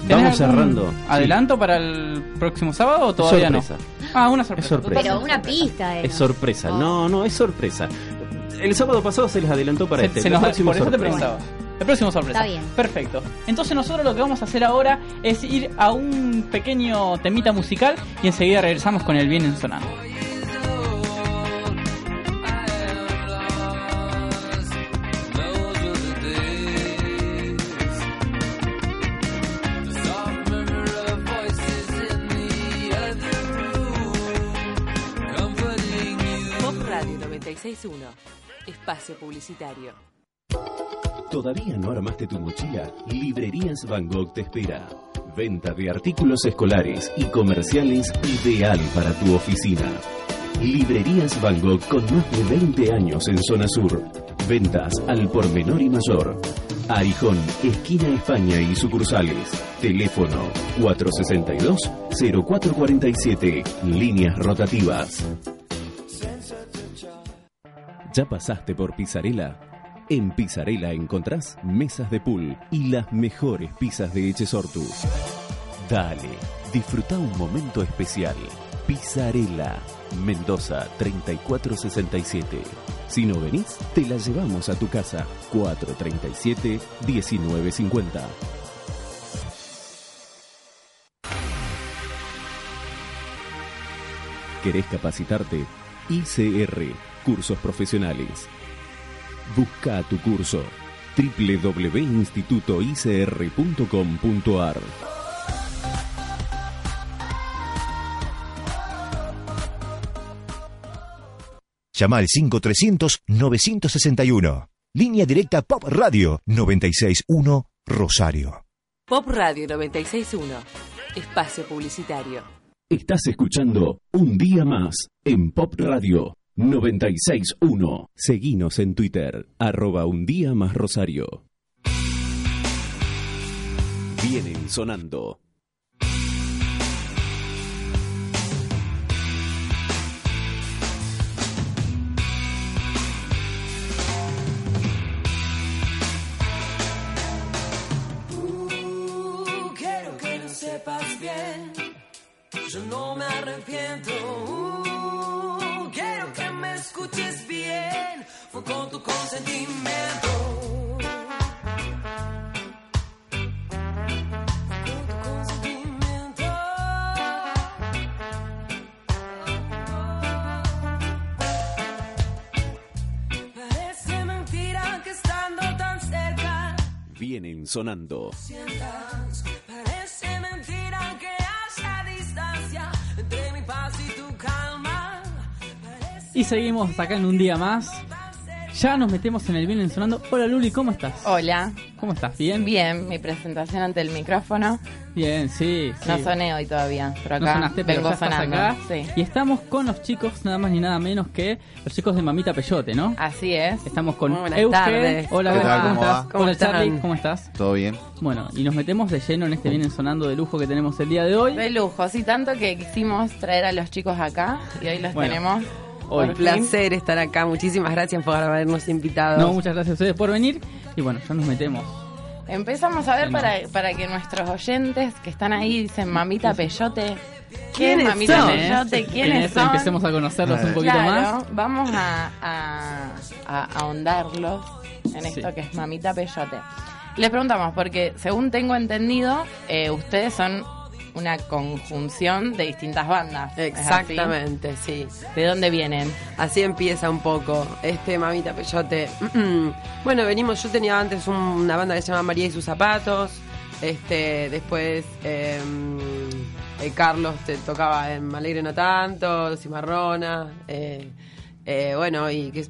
¿Tenés Vamos cerrando. ¿Adelanto para el próximo sábado o todavía Sorpresa. no? Ah, una sorpresa. Es sorpresa. Pero una pista Es sorpresa, no, no, es sorpresa. El sábado pasado se les adelantó para Se- este. se el nos- próximo por eso te preguntaba. El próximo sorpresa. Está bien. Perfecto. Entonces nosotros lo que vamos a hacer ahora es ir a un pequeño temita musical y enseguida regresamos con el bien sonando. Pop Radio 961. Espacio publicitario. ¿Todavía no armaste tu mochila? Librerías Van Gogh te espera. Venta de artículos escolares y comerciales ideal para tu oficina. Librerías Van Gogh con más de 20 años en zona sur. Ventas al por menor y mayor. Arijón, esquina España y sucursales. Teléfono 462-0447. Líneas rotativas. ¿Ya pasaste por Pisarela? En Pisarela encontrás mesas de pool y las mejores pizzas de Echesortu. Dale, disfruta un momento especial. Pisarela, Mendoza 3467. Si no venís, te la llevamos a tu casa. 437-1950. ¿Querés capacitarte? ICR, cursos profesionales. Busca tu curso www.institutoicr.com.ar Llama al 5300-961. Línea directa Pop Radio 961 Rosario. Pop Radio 961. Espacio publicitario. Estás escuchando Un Día Más en Pop Radio 961. Seguinos en Twitter, arroba un día más Rosario. Vienen sonando. Uh, quiero que lo sepas bien. Yo no me arrepiento. Uh, quiero que escuches bien. Fue con tu consentimiento. Con tu consentimiento. Parece mentira que estando tan cerca Vienen sonando. Y seguimos acá en un día más. Ya nos metemos en el bien sonando. Hola Luli, ¿cómo estás? Hola. ¿Cómo estás? ¿Bien? Bien, mi presentación ante el micrófono. Bien, sí. No sí. soné hoy todavía, pero No acá sonaste, pero vengo ya sonando. acá. Sí. Y estamos con los chicos, nada más ni nada menos que los chicos de Mamita Peyote, ¿no? Así es. Estamos con Euge. tardes. Hola, ¿Qué tal? ¿cómo, ¿Cómo estás? ¿Cómo Hola, Charlie? ¿cómo estás? ¿Todo bien? Bueno, y nos metemos de lleno en este bien sonando de lujo que tenemos el día de hoy. De lujo, sí, tanto que quisimos traer a los chicos acá y hoy los Bueno, tenemos. Hoy. Un placer estar acá. Muchísimas gracias por habernos invitado. No, muchas gracias a ustedes por venir. Y bueno, ya nos metemos. Empezamos a ver Sí, para, para que nuestros oyentes que están ahí dicen mamita peyote. ¿Qué es ¿Quiénes mamita son? peyote? ¿Quiénes son? Empecemos a conocerlos un poquito Claro, más. vamos a, a, a ahondarlos en esto Sí. que es Mamita Peyote. Les preguntamos, porque según tengo entendido, eh, ustedes son una conjunción de distintas bandas. Exactamente, sí. ¿De dónde vienen? Así empieza un poco este Mamita Peyote. (clears throat) bueno, venimos, yo tenía antes un- una banda que se llama María y sus zapatos. Este, después eh, eh, Carlos te tocaba en Alegre no tanto, Cimarrona, eh, eh, bueno, y que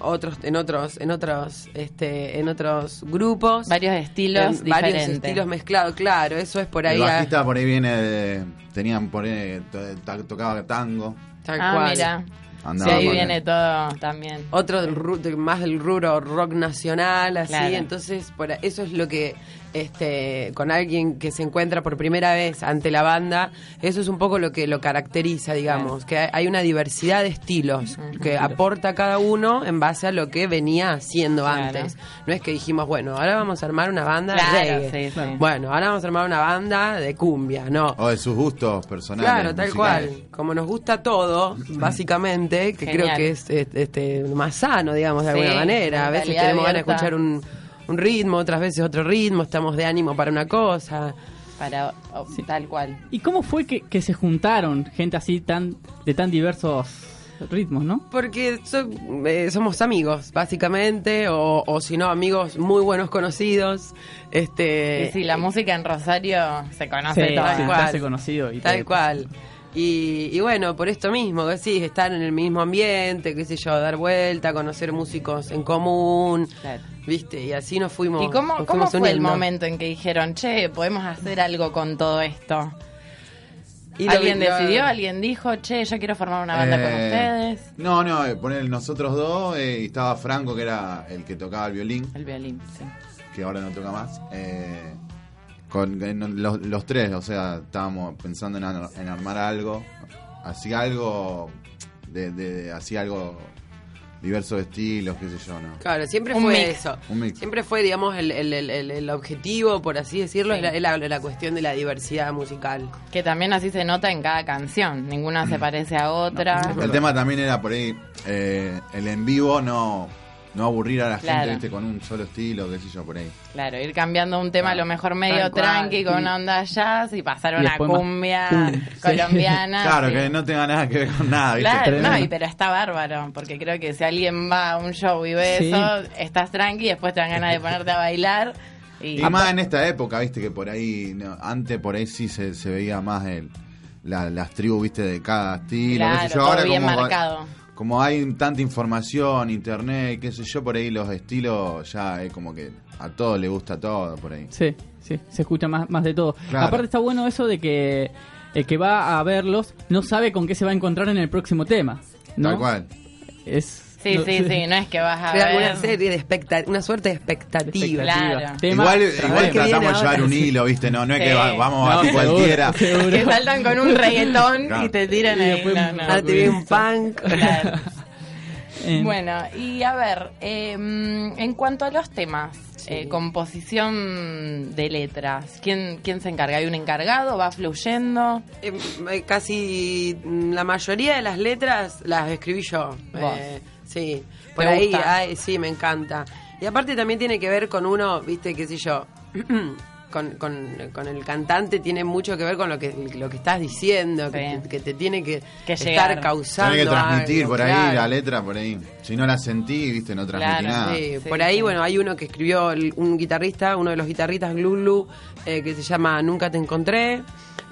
otros en otros en otros este en otros grupos, Varios estilos En varios diferentes. estilos mezclados, claro, eso es por ahí. El bajista por ahí viene de... Tenían por ahí... to- to- Tocaba tango. tal ah, cual. mira. Andaba sí, ahí viene todo también. otro del ru- de- más del ruro rock nacional así Claro. entonces por a- eso es lo que este con alguien que se encuentra por primera vez ante la banda eso es un poco lo que lo caracteriza digamos que hay- una diversidad de estilos que aporta cada uno en base a lo que venía haciendo Claro. antes no es que dijimos bueno ahora vamos a armar una banda Claro, de reggae sí, sí. bueno ahora vamos a armar una banda de cumbia no O de sus gustos personales. Claro, tal musicales. cual. Como nos gusta todo, básicamente, que Genial. creo que es eh, este, más sano, digamos, de Sí, alguna manera. A veces tenemos ganas de escuchar un, un ritmo, otras veces otro ritmo, estamos de ánimo para una cosa. Para, o- tal cual. ¿Y cómo fue que, que se juntaron gente así tan de tan diversos ritmos, no? Porque so- eh, somos amigos, básicamente, o, o si no, amigos muy buenos conocidos. Este, Y sí, la música en Rosario se conoce Sí, todo. sí, se conocido y Tal cual. Y, y bueno, por esto mismo, que sí, estar en el mismo ambiente, qué sé yo, dar vuelta, conocer músicos en común, Claro. ¿viste? Y así nos fuimos. ¿Y cómo, nos cómo fuimos fue el momento en que dijeron, che, podemos hacer algo con todo esto? Y ¿Alguien lo- decidió? ¿Alguien dijo, che, yo quiero formar una banda con Eh, ustedes? No, no, eh, poner nosotros dos eh, y estaba Franco, que era el que tocaba el violín, El violín, sí. que ahora no toca más. eh, con en los, los tres, o sea, estábamos pensando en, ar- en armar algo, así algo, de, de, de- así algo diversos estilos, qué sé yo, ¿no? Claro, siempre Un fue mix. eso. Un mix. Siempre fue, digamos, el, el, el, el- el objetivo, por así decirlo, es, la, es la- la cuestión de la diversidad musical. Que también así se nota en cada canción. Ninguna se (clears throat) parece a otra. El tema también era por ahí, eh, el en vivo no, no aburrir a la Claro. gente, ¿viste? Con un solo estilo, qué sé yo, por ahí. Claro, ir cambiando un tema a lo mejor medio cual. tranqui con una onda jazz y pasar a Y una más- cumbia (laughs) colombiana. Claro, sí. que no tenga nada que ver con nada, ¿viste? Claro, no, y pero está bárbaro, porque creo que si alguien va a un show y ve Sí. eso, estás tranqui y después te dan ganas de (laughs) ponerte a bailar. Y, Y más en esta época, viste, que por ahí, no, antes por ahí sí se, se veía más el, la- las tribus, viste, de cada estilo. Claro, qué sé yo. todo Ahora bien como, marcado. Como hay tanta información, internet, qué sé yo, por ahí los estilos ya es como que a todos le gusta todo por ahí. Sí, sí, se escucha más, más de todo. Claro. Aparte está bueno eso de que el que va a verlos no sabe con qué se va a encontrar en el próximo tema. ¿no? Tal cual. Es, Sí, no- sí, sí, no es que vas a ver... una serie de expecta- una suerte de expectativa. Claro. Igual, ¿Qué igual viene tratamos de llevar un hilo, ¿viste? No, no es que va- vamos a No, tipo seguro, cualquiera. seguro. Que saltan con un reggaetón Claro. y te tiran Y ahí. no, no. Te un punk. Claro. (laughs) Eh, Bueno, y a ver, eh, en cuanto a los temas, eh, composición de letras, ¿quién, ¿quién se encarga? ¿Hay un encargado? ¿Va fluyendo? Eh, eh, casi la mayoría de las letras las escribí yo. Vos. Sí, por ¿Te ahí, gusta? ay, sí, me encanta. Y aparte también tiene que ver con uno, viste, qué sé yo, (clears throat) con, con, con el cantante tiene mucho que ver con lo que, lo que estás diciendo, que, te, que te tiene que, Que estar llegar. causando. Tiene que transmitir algo, por ahí claro. la letra, por ahí. Si no la sentí, viste, no transmití nada. Sí, por ahí, bueno, hay uno que escribió un guitarrista, uno de los guitarristas, Glulu, eh, que se llama Nunca te encontré,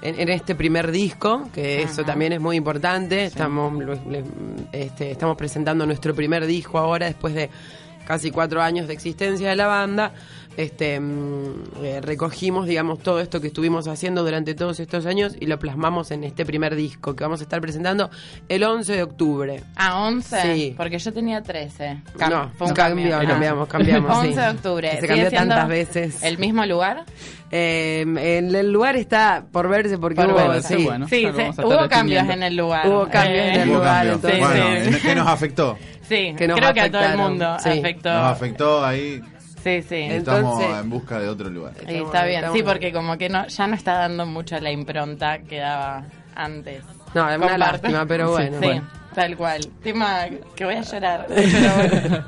en, en este primer disco, que eso también es muy importante. Estamos, lo- le- este, estamos presentando nuestro primer disco ahora, después de casi cuatro años de existencia de la banda. Este, mm, eh, recogimos, digamos, todo esto que estuvimos haciendo durante todos estos años y lo plasmamos en este primer disco que vamos a estar presentando el 11 de octubre. ¿A 11? Sí. Porque yo tenía 13. No, fue un cambiamos, cambio. cambiamos, (laughs) cambiamos, 11 sí. de octubre. Se ¿Sigue cambió tantas veces. ¿El mismo lugar? Eh, en el lugar está por verse porque Por hubo, verse, sí. Sí, sí, hubo cambios en el lugar. Hubo cambios en el Hubo lugar, cambio. entonces- bueno, sí. ¿qué nos afectó? Sí, Que nos creo que a todo el mundo sí. afectó. Nos afectó ahí. Sí, sí. Estamos Entonces- en busca de otro lugar. Estamos- está bien, sí, porque como que no ya no está dando mucho la impronta que daba antes. No, es una lástima, pero bueno. Sí, Bueno. tal cual. Tema que voy a llorar. (laughs) pero bueno.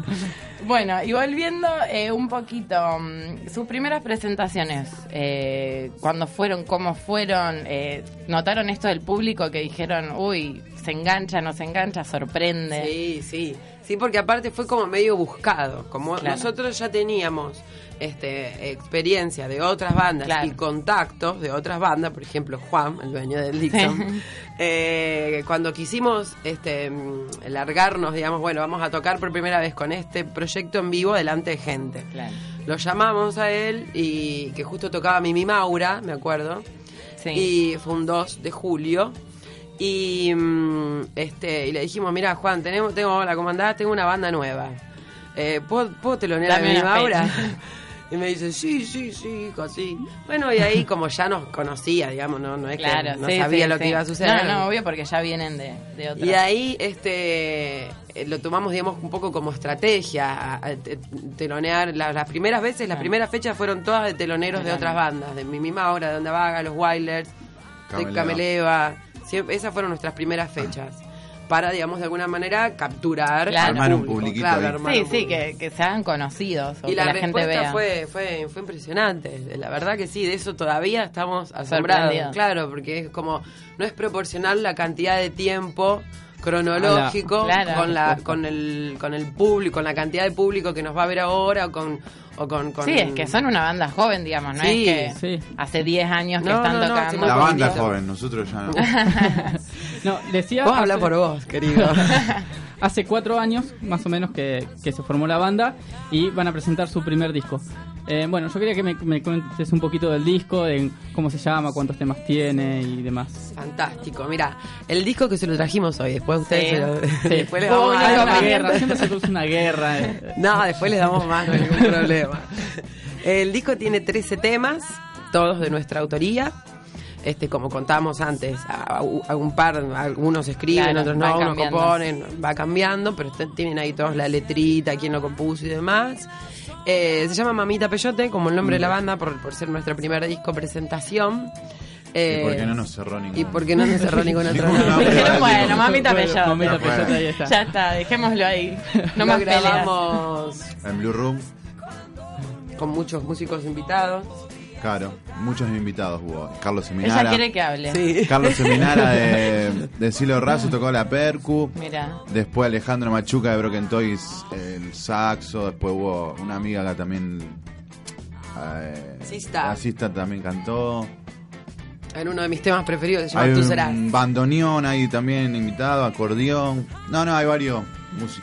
Bueno, y volviendo eh, un poquito, mm, sus primeras presentaciones, eh, ¿cuándo fueron? ¿Cómo fueron? Eh, ¿Notaron esto del público que dijeron, uy, se engancha, no se engancha, sorprende? Sí, sí. Sí, porque aparte fue como medio buscado. Como Claro. nosotros ya teníamos este, experiencia de otras bandas Claro. y contactos de otras bandas, por ejemplo, Juan, el dueño del Dixon, (laughs) eh, cuando quisimos este, largarnos, digamos, bueno, vamos a tocar por primera vez con este proyecto en vivo delante de gente. Claro. Lo llamamos a él y que justo tocaba Mimi Maura, me acuerdo. Sí. Y fue un 2 de julio. Y mm, este y le dijimos, mira Juan, tenemos, tengo la comandada, tengo una banda nueva. Eh, ¿puedo, ¿Puedo telonear a Maura? fecha. Y me dice, sí, sí, sí, hijo, sí. Bueno, y ahí como ya nos conocía, digamos, no, no es Claro, que no sí, sabía sí, lo que iba a suceder. No, no, obvio, porque ya vienen de, de otra. Y ahí este eh, lo tomamos, digamos, un poco como estrategia, a- a te- telonear. La- las primeras veces, las primeras fechas fueron todas de teloneros de otras bandas, de Mimi Maura, de Onda Vaga, Los Wailers, de Cameleva. Siempre- esas fueron nuestras primeras fechas. Para, digamos, de alguna manera capturar Claro. al Armar un público, claro, armar Sí, un sí, público. que, que se hagan conocidos o Y que la, la, gente respuesta vea. fue, fue, fue impresionante. La verdad que sí, de eso todavía estamos asombrados. Claro, porque es como, no es proporcional la cantidad de tiempo cronológico A la- claro. con la con el con el público con la cantidad de público que nos va a ver ahora o con o con, con- Sí, es que son una banda joven, digamos, no Sí, es que hace 10 años que No, están no, no, tocando. sí, La banda es joven, nosotros ya no. (laughs) (laughs) No, decía. Vos habla por vos, querido. (laughs) hace cuatro años, más o menos, que, que se formó la banda y van a presentar su primer disco. Eh, bueno, yo quería que me, me cuentes un poquito del disco, de cómo se llama, cuántos temas tiene y demás. Fantástico, mira, el disco que se lo trajimos hoy, después ustedes Sí. se lo, Sí. (laughs) después le vamos a una más. guerra, siempre se produce una guerra. eh. (laughs) No, después les damos más, no hay ningún problema. El disco tiene 13 temas, todos de nuestra autoría. Este, como contábamos antes, a, a un par, algunos escriben, Claro, otros no, unos componen, va cambiando, pero tienen ahí todos la letrita, quién lo compuso y demás. Eh, se llama Mamita Peyote, como el nombre de la banda, por, por ser nuestro primer disco presentación. Eh, ¿Y por qué no nos cerró ningún Y porque no nos cerró (laughs) ningún otro nombre, Dijeron, bueno, mamita Bueno, peyote. mamita peyote, ahí está. Ya está, dejémoslo ahí. (laughs) No más peleas. grabamos En Blue Room, con muchos músicos invitados. Claro, muchos invitados hubo. Carlos Ella Seminara. quiere que hable. Sí. (laughs) Carlos Seminara de, de Silo Razo tocó la percu. Mira. Después Alejandro Machuca de Broken Toys el saxo. Después hubo una amiga acá también. Eh, Sista. la Sista también cantó. En uno de mis temas preferidos, se llama Tú serás. bandoneón ahí también invitado, acordeón. No, no, hay varios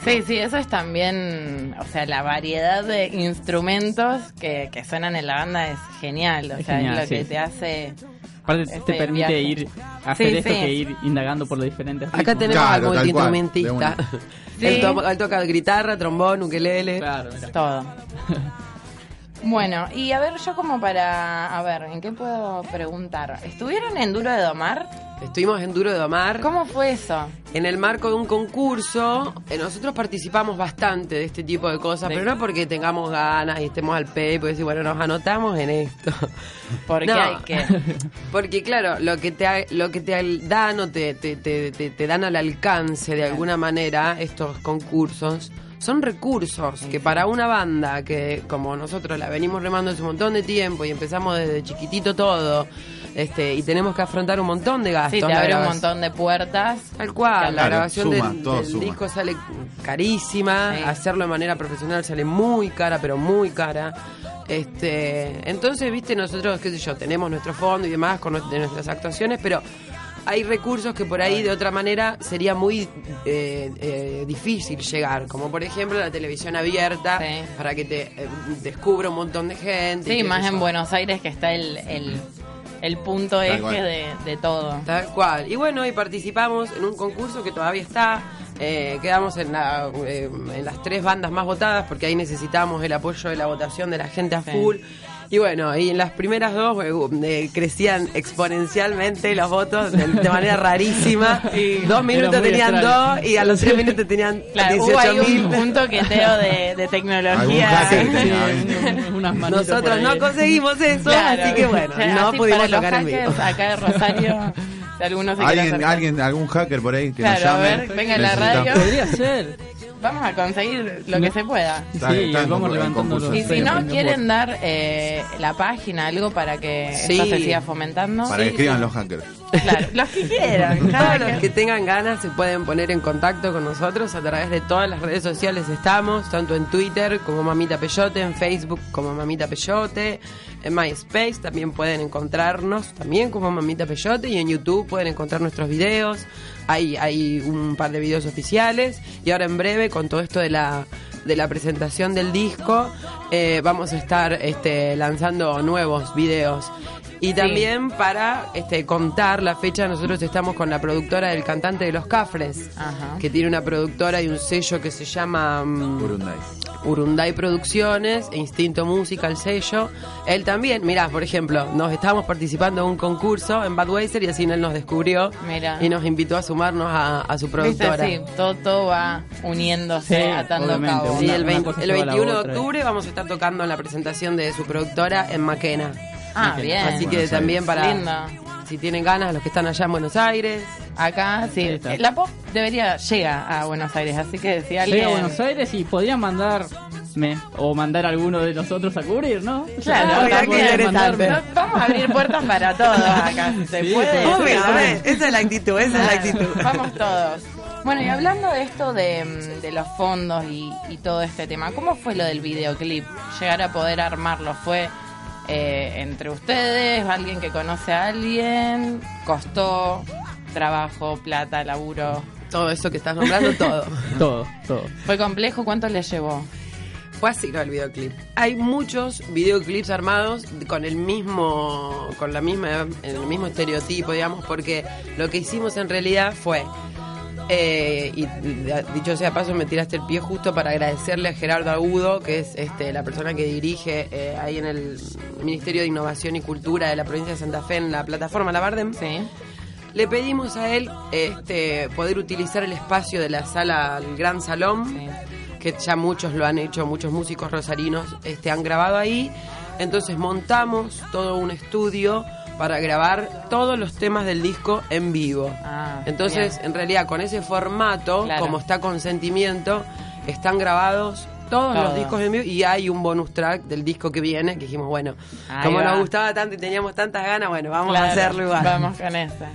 Sí, sí, eso es también, o sea, la variedad de instrumentos que, que suenan en la banda es genial, o Es sea, genial, es lo que te hace Aparte este te permite viaje. ir a hacer Sí, esto sí. que ir indagando por los diferentes Acá ritmos. tenemos Claro, al tal cual, multiinstrumentista. Él, toca guitarra, trombón, ukelele. Claro, mira. Todo. (laughs) Bueno, y a ver, yo como para... A ver, ¿en qué puedo preguntar? ¿Estuvieron en Duro de Domar? Estuvimos en Duro de Domar. ¿Cómo fue eso? En el marco de un concurso, eh, nosotros participamos bastante de este tipo de cosas, De- pero no porque tengamos ganas y estemos al pe, porque decir, bueno, nos anotamos en esto. (laughs) Porque No. hay que... (laughs) Porque claro, lo que te lo que te dan o te, te, te- te dan al alcance de alguna manera estos concursos son recursos que para una banda que como nosotros la venimos remando hace un montón de tiempo y empezamos desde chiquitito todo, este y tenemos que afrontar un montón de gastos. Sí, te abre un montón de puertas. Tal cual, la grabación suma, del, disco sale carísima, Sí. hacerlo de manera profesional sale muy cara, pero muy cara. Este, entonces, viste, nosotros, qué sé yo, tenemos nuestro fondo y demás con de nuestras actuaciones, pero hay recursos que por ahí de otra manera sería muy eh, eh, difícil llegar, como por ejemplo la televisión abierta, Sí. para que te eh, descubra un montón de gente. Sí, más en. Buenos Aires que está el, el, el punto eje cual. de, de todo. Tal cual. Y bueno, y participamos en un concurso que todavía está. eh, quedamos en, la, eh, en las tres bandas más votadas porque ahí necesitamos el apoyo de la votación de la gente a Sí. full. Y bueno, y en las primeras dos eh, eh, crecían exponencialmente los votos de, de manera rarísima. (laughs) dos minutos tenían extraño. dos y a los tres minutos tenían Claro, hubo ahí 18 un, un toqueteo de, de tecnología. Sí, (laughs) unas Nosotros no conseguimos eso, Claro. así que bueno, O sea, no así pudimos para los tocar en vivo. hackers acá (laughs) de Rosario, si alguno se Alguien, alguien, algún hacker por ahí que Claro, nos a llame. ver, venga a la radio. Podría ser. Vamos a conseguir lo que se pueda. Sí, en vamos levantando los Y si no quieren dar eh, la página, algo para que Sí. esto se siga fomentando. Para que escriban los hackers. Claro, los que quieran. (laughs) cada Todos los que- que tengan ganas se pueden poner en contacto con nosotros a través de todas las redes sociales estamos, tanto en Twitter como Mamita Peyote, en Facebook como Mamita Peyote, en MySpace también pueden encontrarnos también como Mamita Peyote y en YouTube pueden encontrar nuestros videos. Hay, hay un par de videos oficiales y ahora en breve con todo esto de la de la presentación del disco eh, vamos a estar este, lanzando nuevos videos y también para este, contar la fecha, nosotros estamos con la productora del cantante de los Cafres, Ajá. que tiene una productora y un sello que se llama mm, Urunday. Urunday Producciones, e Instinto Música, el sello. Él también, mirá, por ejemplo, nos estábamos participando en un concurso en Budweiser y así él nos descubrió Mira. y nos invitó a sumarnos a, a su productora. sí, todo, todo va uniéndose, Sí, atando cabos. Sí, el, una 20 cosa el lleva a la 21 de octubre vamos a estar tocando en la presentación de su productora en Maquena. Ah, bien. Así que Buenos también para Lindo. si tienen ganas los que están allá en Buenos Aires. Acá, sí. Está. La pop debería llega a Buenos Aires, así que si alguien... Llega a Buenos Aires y podrían mandarme o mandar a alguno de nosotros a cubrir, ¿no? Claro, mandarme. No, Vamos a abrir puertas para todos acá, si se Sí, puede. esa es la actitud, esa es la actitud. Vamos todos. Bueno, y hablando de esto de, mm, de los fondos y, y todo este tema, ¿cómo fue lo del videoclip? Llegar a poder armarlo, ¿fue eh, entre ustedes, alguien que conoce a alguien? ¿Costó trabajo, plata, laburo? Todo eso que estás nombrando, todo. (laughs) Todo, todo. ¿Fue complejo? ¿Cuánto le llevó? Fue así ¿no? el videoclip. Hay muchos videoclips armados con el mismo, con la misma, el mismo estereotipo, digamos, porque lo que hicimos en realidad fue, eh, y dicho sea paso, me tiraste el pie justo para agradecerle a Gerardo Agudo, que es este, la persona que dirige eh, ahí en el Ministerio de Innovación y Cultura de la provincia de Santa Fe en la plataforma La Bardem. Sí. Le pedimos a él este, poder utilizar el espacio de la sala, el gran salón, Sí. que ya muchos lo han hecho, muchos músicos rosarinos este, han grabado ahí. Entonces montamos todo un estudio para grabar todos los temas del disco en vivo. Ah, Entonces, bien. en realidad, con ese formato, Claro. como está consentimiento, están grabados todos Todo. los discos en vivo y hay un bonus track del disco que viene que dijimos, bueno, Ahí como va. nos gustaba tanto y teníamos tantas ganas, bueno, vamos a hacerlo igual. Vamos con esa.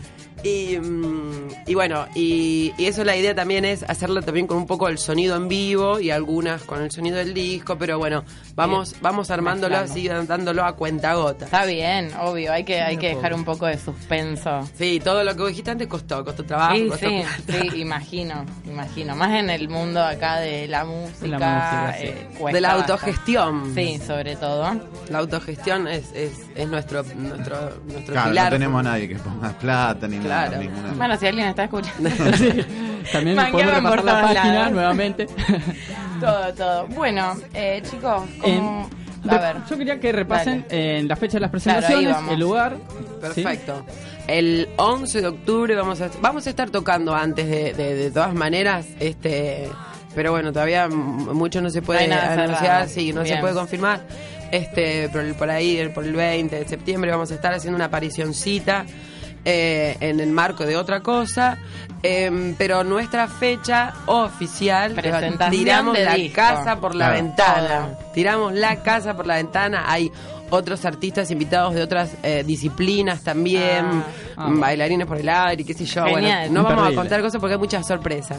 Y, mm, y bueno, y, y eso la idea también es hacerlo también con un poco el sonido en vivo y algunas con el sonido del disco, pero bueno, vamos vamos armándolo así, dándolo a cuenta gota. Está bien, obvio, hay que, hay que dejar un poco de suspenso. Sí, todo lo que vos dijiste antes costó, costó trabajo, Sí, costó sí, sí, imagino, imagino. Más en el mundo acá de la música. música, sí. eh, De la autogestión. Sí, sobre todo. La autogestión es, es, es nuestro, nuestro, nuestro Claro, pilar. no tenemos a nadie que ponga plata ni nada. Claro. ninguna- Bueno, si alguien está escuchando. (laughs) También podemos repasar por la página lados. nuevamente. (laughs) todo, todo. Bueno, eh, chicos, En- ¿cómo? A ver. Yo quería que repasen en la fecha de las Claro, presentaciones, vamos. el lugar. Perfecto. El 11 de octubre vamos a, vamos a estar tocando antes de, de, de todas maneras, este, pero bueno, todavía mucho no se puede No anunciar, sí, no se Bien. puede confirmar. Este, pero el- por ahí, el- por el 20 de septiembre vamos a estar haciendo una aparicióncita eh, en el marco de otra cosa, em, pero nuestra fecha oficial tiramos la disco. casa por la Claro. ventana, tiramos la casa por la ventana. Hay otros artistas invitados de otras eh, disciplinas también, Ah. Mm, bailarines por el aire, qué sé yo. Genial. Bueno, no vamos a contar cosas porque hay muchas sorpresas.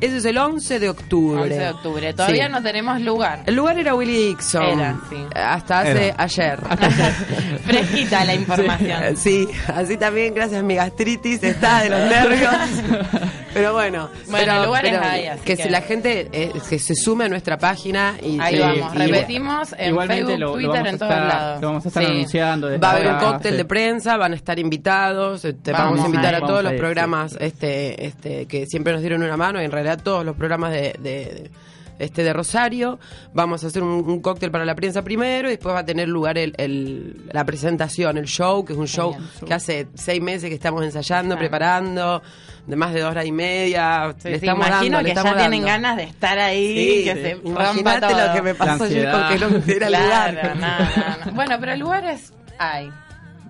Eso es el 11 de octubre. 11 de octubre. Todavía Sí. no tenemos lugar. El lugar era Willy Dixon. Era, sí. Hasta hace Era. ayer. (laughs) Fresquita la información. Sí, así también, gracias a mi gastritis, está de los nervios. (laughs) Pero bueno, Bueno, pero- lugares pero hay, así que, que- si la gente eh, que se sume a nuestra página y Ahí y- vamos, y- repetimos en Facebook, lo- Twitter, en todos lados. lo vamos a estar Sí. anunciando desde Va a haber un cóctel sí. de prensa, van a estar invitados, este, Vamos vamos, a invitar a todos los a ir, programas este, este, que siempre nos dieron una mano, y en realidad todos los programas de, de- este de Rosario. Vamos a hacer un, un cóctel para la prensa primero y después va a tener lugar el, el- la presentación, el show, que es un show que hace seis meses que estamos ensayando, preparando, de más de dos horas y media. Sí, le sí, estamos imagino dando, le que ya tienen ganas de estar ahí, Sí, que se Imagínate todo. lo que me pasó ayer con que no era el (laughs) Claro, lugar. no, no, no. (laughs) Bueno, pero lugares hay.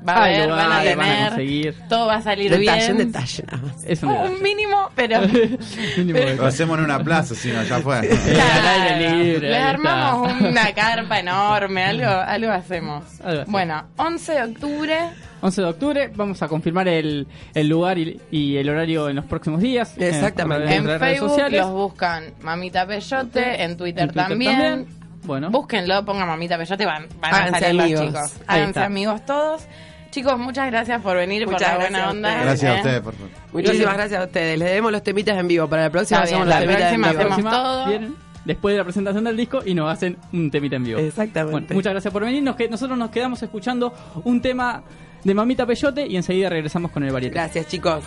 Va a haber, van a van a conseguir. todo va a salir Detalle, bien. un detalle nada más. Es un Un mínimo, pero (laughs) Mínimo Lo hacemos en una plaza, si no, ya fue. al aire libre, les armamos está. una carpa enorme, algo, algo hacemos. Algo. Bueno, 11 de octubre, 11 de octubre, vamos a confirmar el, el lugar y, y el horario en los próximos días. Exactamente. En, en las redes Facebook sociales. los buscan Mamita Peyote, en Twitter, En Twitter también. también. Bueno. Búsquenlo, pongan Mamita Peyote, van, van a Háganse salir amigos. los chicos. Háganse amigos todos. Chicos, muchas gracias por venir, por Muchas la gracias buena a onda. ustedes. Gracias a ¿eh? ustedes, por favor. Muchísimas gracias a ustedes. Les debemos los temitas en vivo. Para la próxima bien, hacemos los la temitas en próxima vivo. La hacemos próxima todo. vienen después de la presentación del disco y nos hacen un temita en vivo. Exactamente. Bueno, muchas gracias por venir. Nos que- nosotros nos quedamos escuchando un tema de Mamita Peyote y enseguida regresamos con el variete. Gracias, chicos.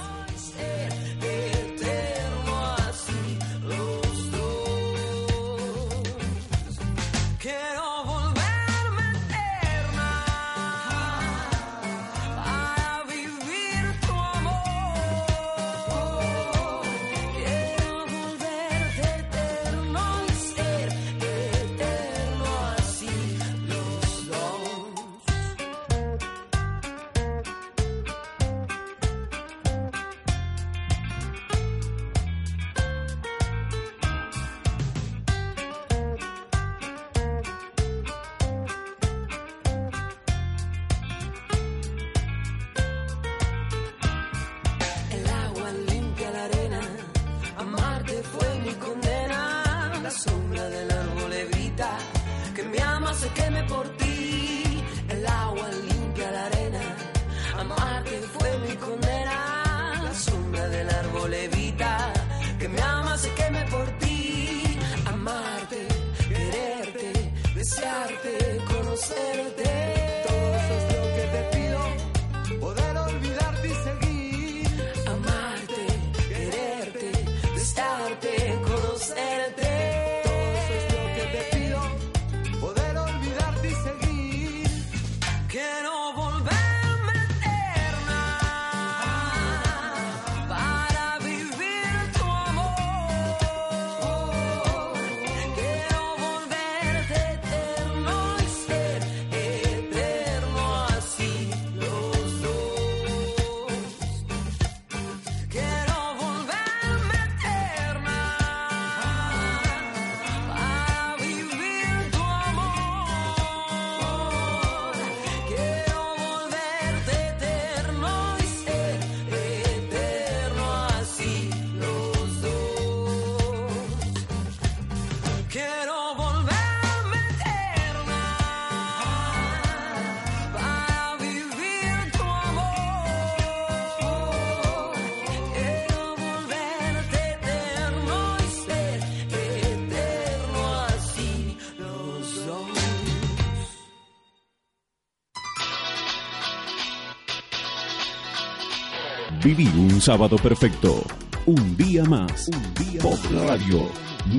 Un sábado perfecto. Un día más. Un día Pop Radio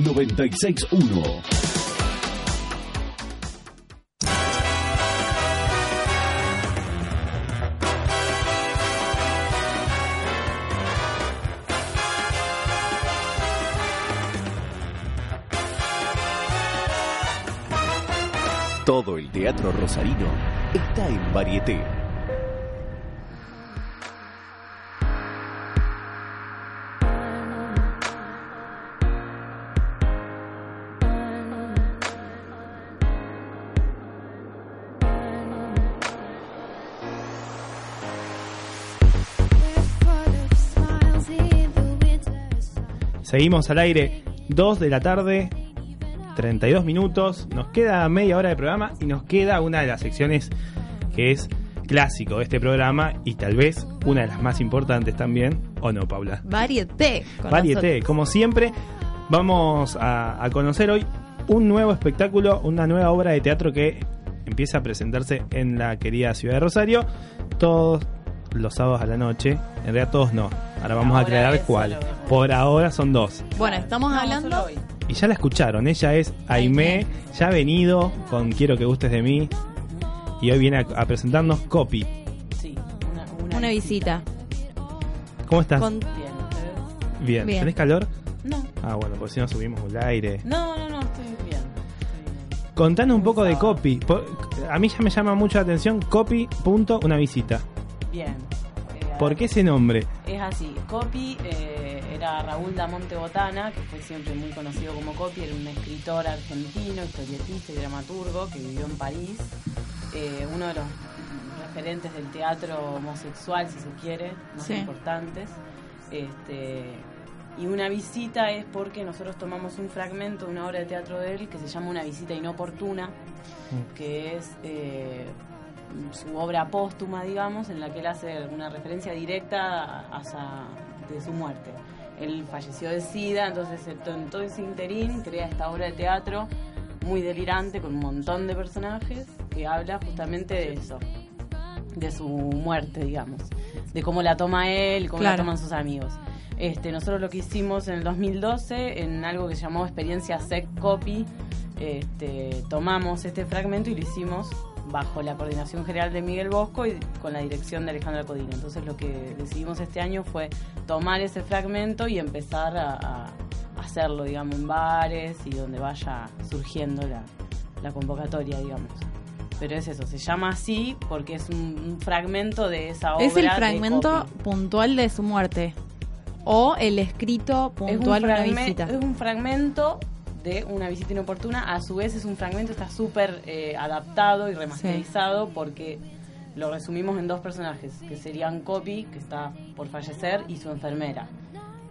961. Todo el teatro rosarino está en Varieté. Seguimos al aire, 2 de la tarde, 32 minutos. Nos queda media hora de programa y nos queda una de las secciones que es clásico de este programa y tal vez una de las más importantes también, ¿o no, Paula? Varieté. Varieté, nosotros. como siempre, vamos a, a conocer hoy un nuevo espectáculo, una nueva obra de teatro que empieza a presentarse en la querida ciudad de Rosario todos los sábados a la noche. En realidad todos no. Ahora vamos a aclarar cuál. Por ahora son dos. Bueno, estamos hablando. Y ya la escucharon, ella es Aimé, ya ha venido con Quiero que gustes de mí y hoy viene a, a presentarnos Copy. Sí, una, una Una visita. ¿Cómo estás? Con- Bien. Bien. ¿Tenés calor? No. Ah, bueno, por si no subimos el aire. No, no, no, estoy bien. Contanos un poco de Copy. A mí ya me llama mucho la atención Copy, punto, una visita. Bien. Eh, ¿Por qué ese nombre? Es así, Copy eh, era Raúl Damonte Botana, que fue siempre muy conocido como Copy, era un escritor argentino, historietista y dramaturgo que vivió en París, eh, uno de los referentes del teatro homosexual, si se quiere, más Sí. importantes. Este, y una visita es porque nosotros tomamos un fragmento de una obra de teatro de él que se llama Una visita inoportuna, que es eh, su obra póstuma, digamos, en la que él hace una referencia directa hacia de su muerte. Él falleció de SIDA, entonces en to- en todo ese interín crea esta obra de teatro muy delirante con un montón de personajes que habla justamente de eso, de su muerte, digamos, de cómo la toma él, cómo la Claro. toman sus amigos. Este, nosotros lo que hicimos en el 2012 en algo que se llamó experiencia Sec Copy, este, tomamos este fragmento y lo hicimos bajo la coordinación general de Miguel Bosco y con la dirección de Alejandra Codino. Entonces lo que decidimos este año fue tomar ese fragmento y empezar a, a hacerlo, digamos, en bares y donde vaya surgiendo la, la convocatoria, digamos. Pero es eso, se llama así porque es un, un fragmento de esa obra. Es el fragmento puntual de su muerte. O el escrito Es un puntual de una visita. Es un fragmento de una visita inoportuna. A su vez es un fragmento, está súper eh, adaptado y remasterizado porque lo resumimos en dos personajes, que serían Copy, que está por fallecer, y su enfermera.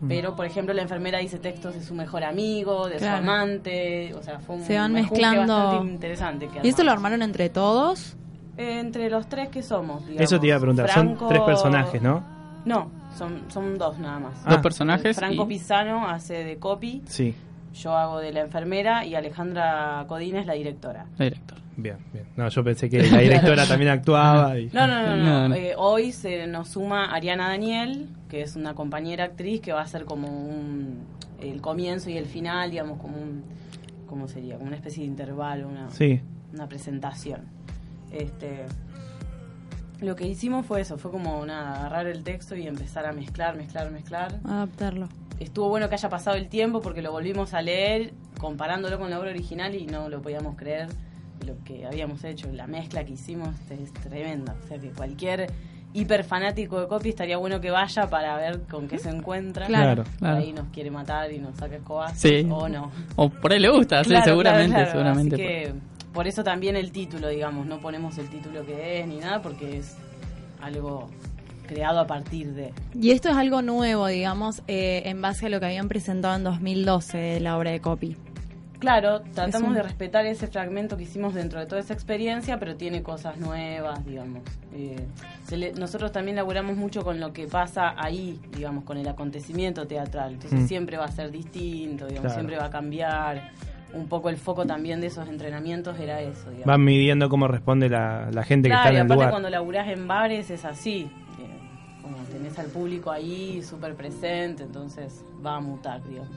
Mm. Pero, por ejemplo, la enfermera dice textos de su mejor amigo, de Claro. su amante, o sea, fue un Se van mezclando. bastante interesante. que ¿Y esto lo armaron entre todos? Eh, entre los tres que somos, digamos. Eso te iba a preguntar. Franco- Son tres personajes, ¿no? No, son, son dos nada más. Dos Ah. personajes Franco y- Pisano hace de copy, Sí. Yo hago de la enfermera y Alejandra Codina es la directora. Director. Bien, bien. No, yo pensé que la directora (laughs) también actuaba. Y... No, no, no, no. No, no. Eh, hoy se nos suma Ariana Daniel, que es una compañera actriz que va a ser como un, el comienzo y el final, digamos, como un, ¿cómo sería? Como una especie de intervalo, una, Sí. una presentación. Este, lo que hicimos fue eso, fue como nada, agarrar el texto y empezar a mezclar, mezclar, mezclar. Adaptarlo. Estuvo bueno que haya pasado el tiempo porque lo volvimos a leer comparándolo con la obra original y no lo podíamos creer lo que habíamos hecho, la mezcla que hicimos es tremenda. O sea que cualquier hiper fanático de copy estaría bueno que vaya para ver con qué se encuentra. Claro, Por claro. Ahí nos quiere matar y nos saca escobazos Sí. o no. O por ahí le gusta, sí, seguramente, claro, claro. seguramente. Así que por eso también el título, digamos, no ponemos el título que es ni nada porque es algo creado a partir de. Y esto es algo nuevo, digamos, eh, en base a lo que habían presentado en 2012 de la obra de Copy. Claro, tratamos un- de respetar ese fragmento que hicimos dentro de toda esa experiencia, pero tiene cosas nuevas, digamos. Eh, se le- nosotros también laburamos mucho con lo que pasa ahí, digamos, con el acontecimiento teatral. Entonces Mm. siempre va a ser distinto, digamos, Claro. siempre va a cambiar. Un poco el foco también de esos entrenamientos era eso, digamos. Van midiendo cómo responde la, la gente Claro, que está en el aparte lugar. cuando laburás en bares es así. Como tenés el público ahí súper presente, entonces va a mutar, digamos.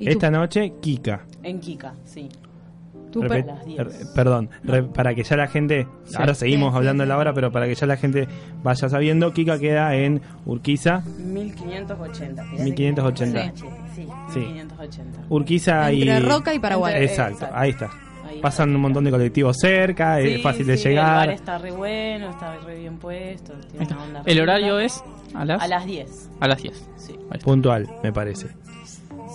Esta noche, Kika. En Kika, sí. Repe- A las 10. er- perdón, re- para que ya la gente, Sí. ahora seguimos Sí, sí, hablando de la hora, pero para que ya la gente vaya sabiendo, Kika queda en Urquiza, 1580. fíjate 1580. que- Sí, Sí. 1580. Urquiza y... Entre Roca y Paraguay. Entre- Exacto, exacto. ahí está. Pasan un montón de colectivos cerca, es Sí, fácil de sí, El bar llegar. está re bueno, está re bien puesto. Tiene una onda ¿El horario es a las? A las 10. A las 10. Sí. Puntual, me parece.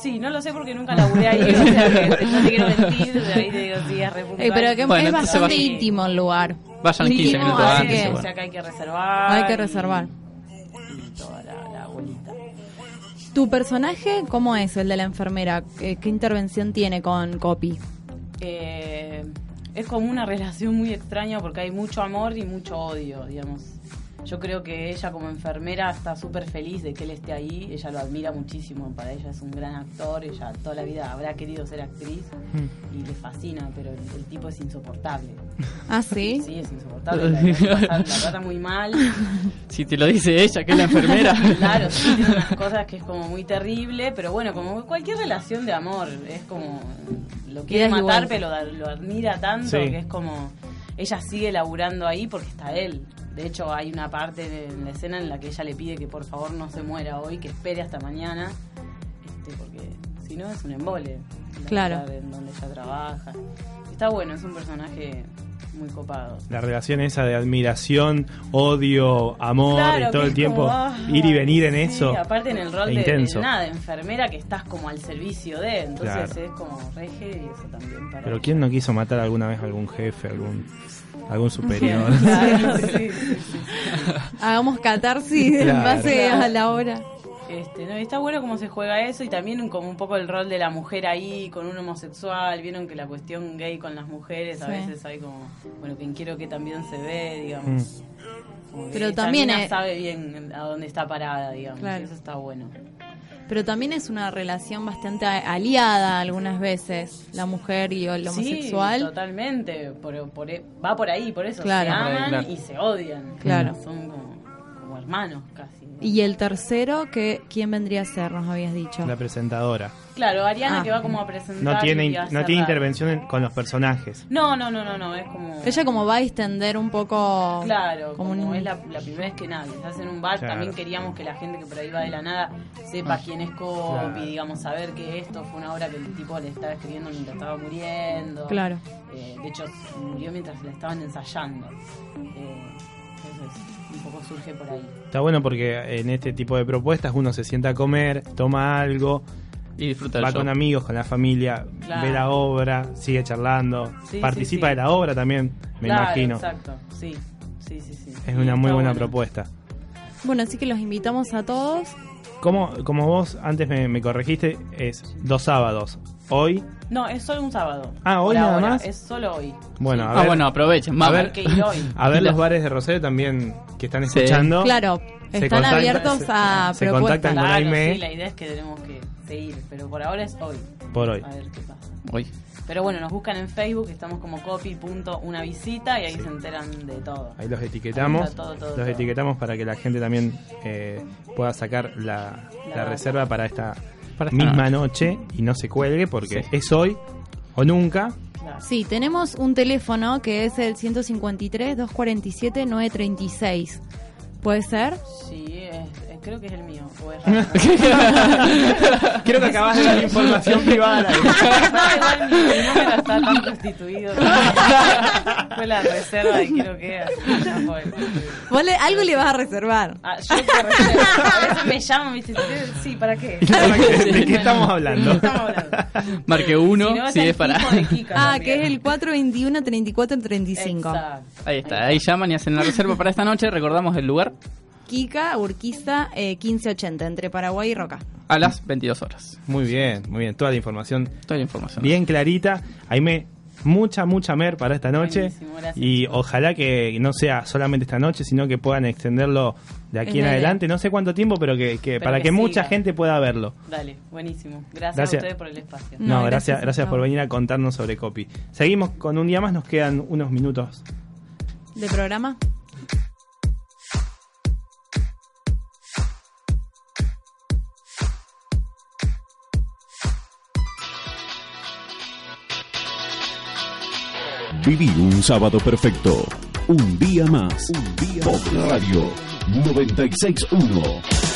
Sí, no lo sé porque nunca laburé ahí. o sea, que (laughs) no te quiero mentir, ahí te digo, sí, es re puntual. Eh, pero que Bueno, es bastante íntimo el lugar. Vayan 15 Íntimo, minutos antes, que- bueno. O sea que hay que reservar. Hay que reservar. Y toda la, la bolita. ¿Tu personaje cómo es el de la enfermera? ¿Qué, qué intervención tiene con Copy? Eh, es como una relación muy extraña porque hay mucho amor y mucho odio, digamos. Yo creo que ella como enfermera está súper feliz de que él esté ahí, ella lo admira muchísimo, para ella es un gran actor, ella toda la vida habrá querido ser actriz y le fascina, pero el, el tipo es insoportable. (laughs) ¿Ah, sí? Sí, es insoportable, la, la- la trata muy mal. (laughs) Si te lo dice ella, que es la enfermera. (laughs) Claro, sí, tiene unas cosas que es como muy terrible, pero bueno, como cualquier relación de amor, es como lo quiere matar, pero lo, lo admira tanto Sí. que es como ella sigue laburando ahí porque está él. De hecho, hay una parte en la escena en la que ella le pide que por favor no se muera hoy, que espere hasta mañana, este, porque si no es un embole. Claro. En donde ella trabaja. Está bueno, es un personaje muy copado. La relación esa de admiración, odio, amor, Claro, y todo el tiempo como, ah, ir y venir en sí, eso. aparte en el rol es de, nada, de enfermera que estás como al servicio de, entonces Claro. es como reje y eso también para Pero ¿quién no quiso matar alguna vez a algún jefe, algún, algún (laughs) superior? Claro, sí, sí, sí, sí. (laughs) Hagamos catarsis en base a la hora. Este, no, y está bueno cómo se juega eso y también como un poco el rol de la mujer ahí con un homosexual. Vieron que la cuestión gay con las mujeres a veces hay como, bueno, quien quiero que también se ve, digamos. Que Pero también sabe bien a dónde está parada, digamos. Claro. y Eso está bueno. Pero también es una relación bastante a- aliada algunas veces, la mujer y el Sí, homosexual. totalmente. Por, por- e, va por ahí, por eso. Claro. Se aman claro. y se odian. Claro. Son como, como hermanos casi. Y el tercero, que ¿quién vendría a ser? Nos habías dicho. La presentadora. Claro, Ariana Ah. que va como a presentar. No tiene, y a no tiene intervención en- con los personajes. No, no, no, no, no, es como. Ella como va a extender un poco... Claro, como como, un- es la, la primera vez que nada, hace en un bar, Claro. también queríamos que la gente que por ahí va de la nada sepa Ah. quién es Copy, Claro. digamos, saber que esto fue una obra que el tipo le estaba escribiendo mientras estaba muriendo. Claro. Eh, de hecho, murió mientras la estaban ensayando. Eh, entonces, un poco surge por ahí. Está bueno porque en este tipo de propuestas uno se sienta a comer, toma algo, y disfruta va con amigos, con la familia, Claro. ve la obra, sigue charlando, Sí, participa sí, sí. de la obra también, me Claro, imagino. Exacto, sí, sí, sí. sí. Es una muy buena bueno. propuesta. Bueno, así que los invitamos a todos. Como, como vos antes me, me corregiste, es dos sábados. Hoy, No, es solo un sábado. Ah, ¿hoy nada más? Es solo hoy. bueno, a Ah, ver, bueno, aprovechen, a ver, Hay que ir hoy. (laughs) a ver los bares de Rosario también que están Sí. escuchando. Claro, Se están abiertos a se propuestas. contactan con Claro, Aime sí, la idea es que tenemos que seguir, pero por ahora es hoy. por hoy. A ver qué pasa. Hoy. Pero bueno, nos buscan en Facebook, estamos como copy.unavisita y ahí se enteran de todo. Ahí los etiquetamos, Ahí está todo, todo, los todo. etiquetamos para que la gente también eh, pueda sacar la, la La reserva para esta Para esta misma noche. y no se cuelgue porque Sí. es hoy o nunca. Sí, tenemos un teléfono que es el 153-247-936. ¿Puede ser? Sí, creo que es el mío. o es (laughs) raro. Creo que acabas de dar información privada. (laughs) no, igual mi, está tan constituido. fue la reserva y creo que. Vos le- algo le vas a reservar. Ah, yo que reservo. A veces me llaman y me dicen, sí, ¿para qué? ¿De qué estamos hablando? ¿De qué estamos hablando? Marque uno, Si no, si el es para. Kika Ah, también. que es el 421-3435. Exacto. Ahí está, ahí llaman y hacen la reserva para esta noche. Recordamos el lugar Kika, Urquiza, eh, 1580, entre Paraguay y Roca. a las 22 horas. Muy bien, muy bien. Toda la información Toda la información. bien clarita. Ahí me mucha, mucha mer para esta noche. Y ojalá que no sea solamente esta noche, sino que puedan extenderlo de aquí Es en idea. adelante. No sé cuánto tiempo, pero que, que Pero para que que, mucha gente pueda verlo. Dale, buenísimo. Gracias, Gracias. a ustedes por el espacio. No, No, gracias, gracias, gracias por venir a contarnos sobre Copy. Seguimos con un día más, nos quedan unos minutos. ¿De programa? Viví un sábado perfecto. Un día más. Un día Pop Radio 961.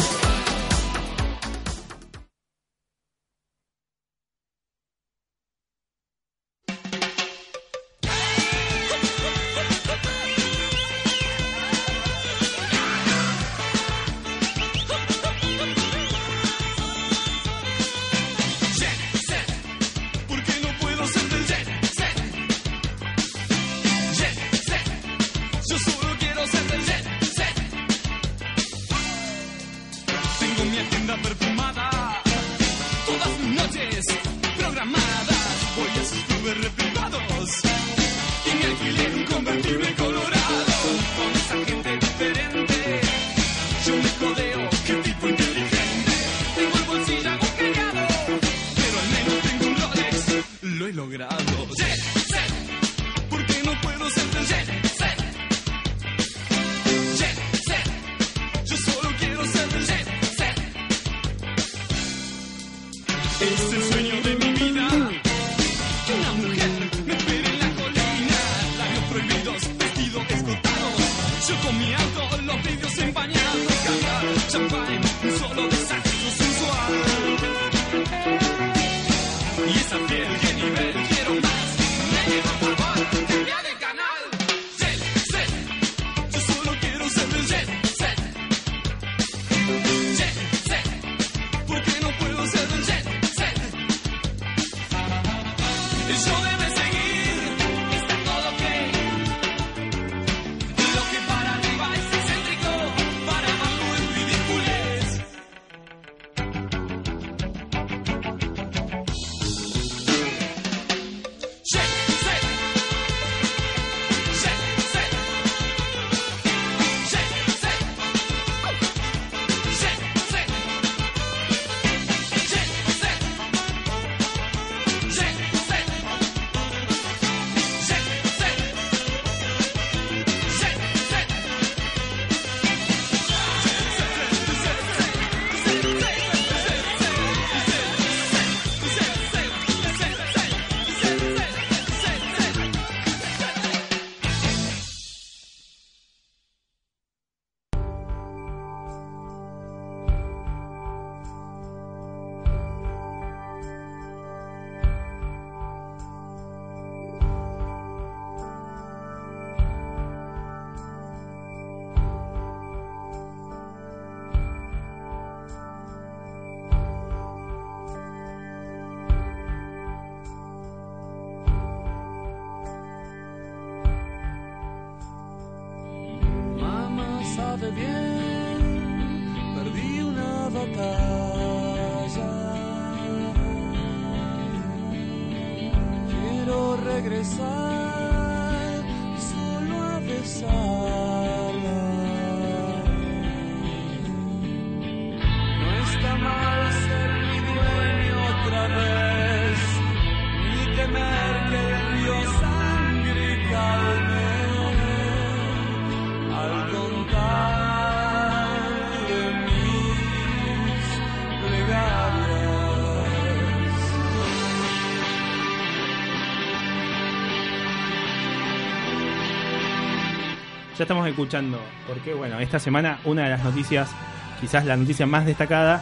Ya estamos escuchando, porque bueno, esta semana una de las noticias, quizás la noticia más destacada,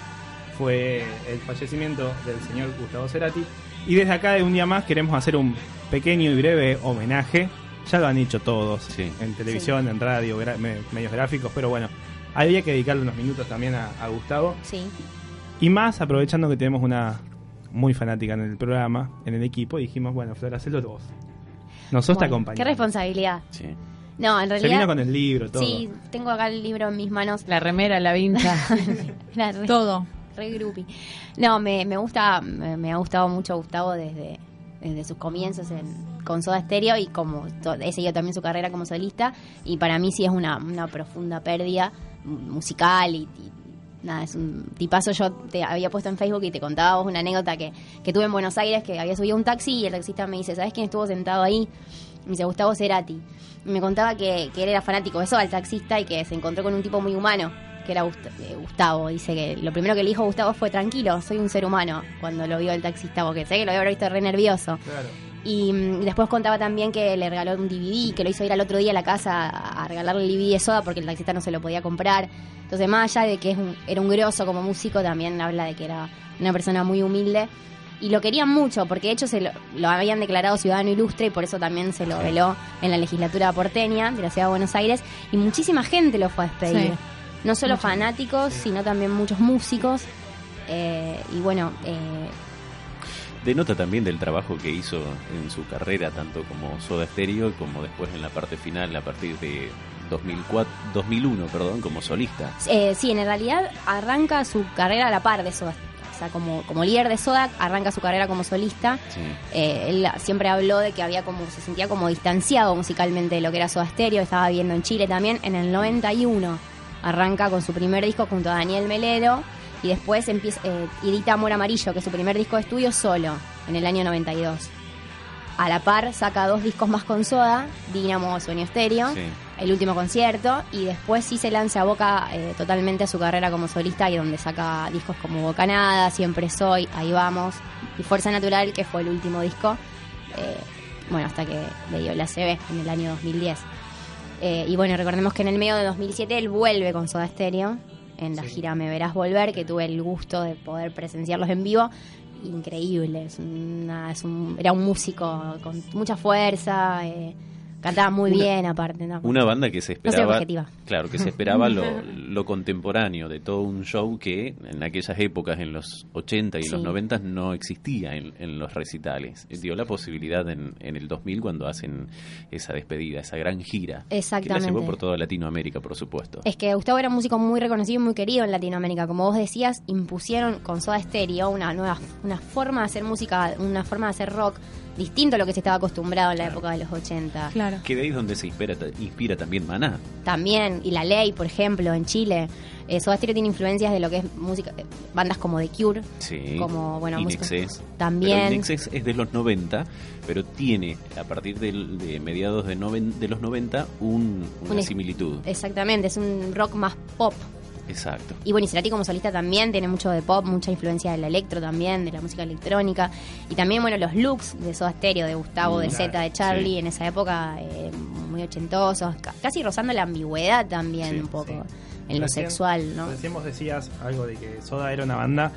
fue el fallecimiento del señor Gustavo Cerati. Y desde acá de un día más queremos hacer un pequeño y breve homenaje. Ya lo han hecho todos, en televisión, en radio, gra- me- medios gráficos, pero bueno, había que dedicarle unos minutos también a, a Gustavo. Sí. Y más aprovechando que tenemos una muy fanática en el programa, en el equipo, dijimos, bueno, Flor, hacelo vos. Nosotros te Bueno, acompañamos. Qué responsabilidad. No, en Se realidad. vino con el libro, todo. Sí, tengo acá el libro en mis manos. La remera, la vincha. (laughs) Todo. Re groupie. No, me, me gusta, me, me ha gustado mucho Gustavo desde, desde sus comienzos en, con Soda Stereo y como to- he seguido también su carrera como solista. Y para mí sí es una, una profunda pérdida musical y, y nada, es un tipazo. Yo te había puesto en Facebook y te contaba vos una anécdota que, que tuve en Buenos Aires, que había subido un taxi y el taxista me dice, ¿sabes quién estuvo sentado ahí? Me dice Gustavo Cerati. Y me contaba que, que él era fanático de eso, al taxista, y que se encontró con un tipo muy humano, que era Gust- eh, Gustavo. Dice que lo primero que le dijo Gustavo fue tranquilo, soy un ser humano, cuando lo vio el taxista, porque sé que lo había visto re nervioso. Y mm, después contaba también que le regaló un DVD, que lo hizo ir al otro día a la casa a, a regalarle el DVD de soda porque el taxista no se lo podía comprar. Entonces, más allá de que es un- era un grosso como músico, también habla de que era una persona muy humilde. Y lo querían mucho, porque de hecho se lo, lo habían declarado ciudadano ilustre y por eso también se lo veló en la legislatura porteña de la ciudad de Buenos Aires. Y muchísima gente lo fue a despedir. Sí. No solo fanáticos, sino también muchos músicos. Eh, y bueno, eh, Denota también del trabajo que hizo en su carrera, tanto como Soda Stereo como después en la parte final, a partir de 2004, 2001, perdón, como solista. Eh, sí, en realidad arranca su carrera a la par de Soda. Como, como líder de Soda, arranca su carrera como solista. Sí. Eh, él siempre habló de que había como se sentía como distanciado musicalmente de lo que era Soda Stereo. Estaba viviendo en Chile también. En el 91 arranca con su primer disco junto a Daniel Melero. Y después empieza, eh, edita Amor Amarillo, que es su primer disco de estudio solo, en el año 92. A la par saca dos discos más con Soda, Dynamo, Sueño Stereo Sí. El último concierto y después sí se lanza a Boca eh, totalmente a su carrera como solista y donde saca discos como Bocanada, Siempre Soy, Ahí Vamos y Fuerza Natural que fue el último disco, eh, bueno, hasta que le dio la CB en el año 2010. Eh, y bueno, recordemos que en el medio de 2007 él vuelve con Soda Stereo en la gira Me Verás Volver, que tuve el gusto de poder presenciarlos en vivo. Increíble, es una- es un- era un músico con mucha fuerza, cantaba muy Una- bien aparte. ¿no? Una banda que se No esperaba, objetiva. claro, que se esperaba lo, (laughs) lo contemporáneo de todo un show que en aquellas épocas, en los 80 y Sí. los 90, no existía en, en los recitales. Dio la posibilidad en, en el 2000 cuando hacen esa despedida, esa gran gira. Que la Exactamente. llevó por toda Latinoamérica, por supuesto. Es que Gustavo era un músico muy reconocido y muy querido en Latinoamérica. Como vos decías, impusieron con Soda Stereo una nueva una forma de hacer música, una forma de hacer rock distinto a lo que se estaba acostumbrado en la época de los 80. Claro. Que de ahí es donde se inspira, inspira también Maná. También, y La Ley, por ejemplo, en Chile. Eh, Soda Stereo tiene influencias de lo que es música, eh, bandas como The Cure, Sí. como, bueno, Inexcess. También. Inexcess es de los 90, pero tiene, a partir del- de mediados de, noven- de los 90, un- una Un- similitud. Exactamente, es un rock más pop. Exacto. Y bueno, y Cerati como solista también tiene mucho de pop, mucha influencia del electro también, de la música electrónica. Y también, bueno, los looks de Soda Stereo, de Gustavo, de Mm, Z, claro, de Charlie, sí. en esa época eh, muy ochentosos, ca- casi rozando la ambigüedad también Sí, un poco sí. en lo sexual, ¿no? Recién vos decías algo de que Soda era una banda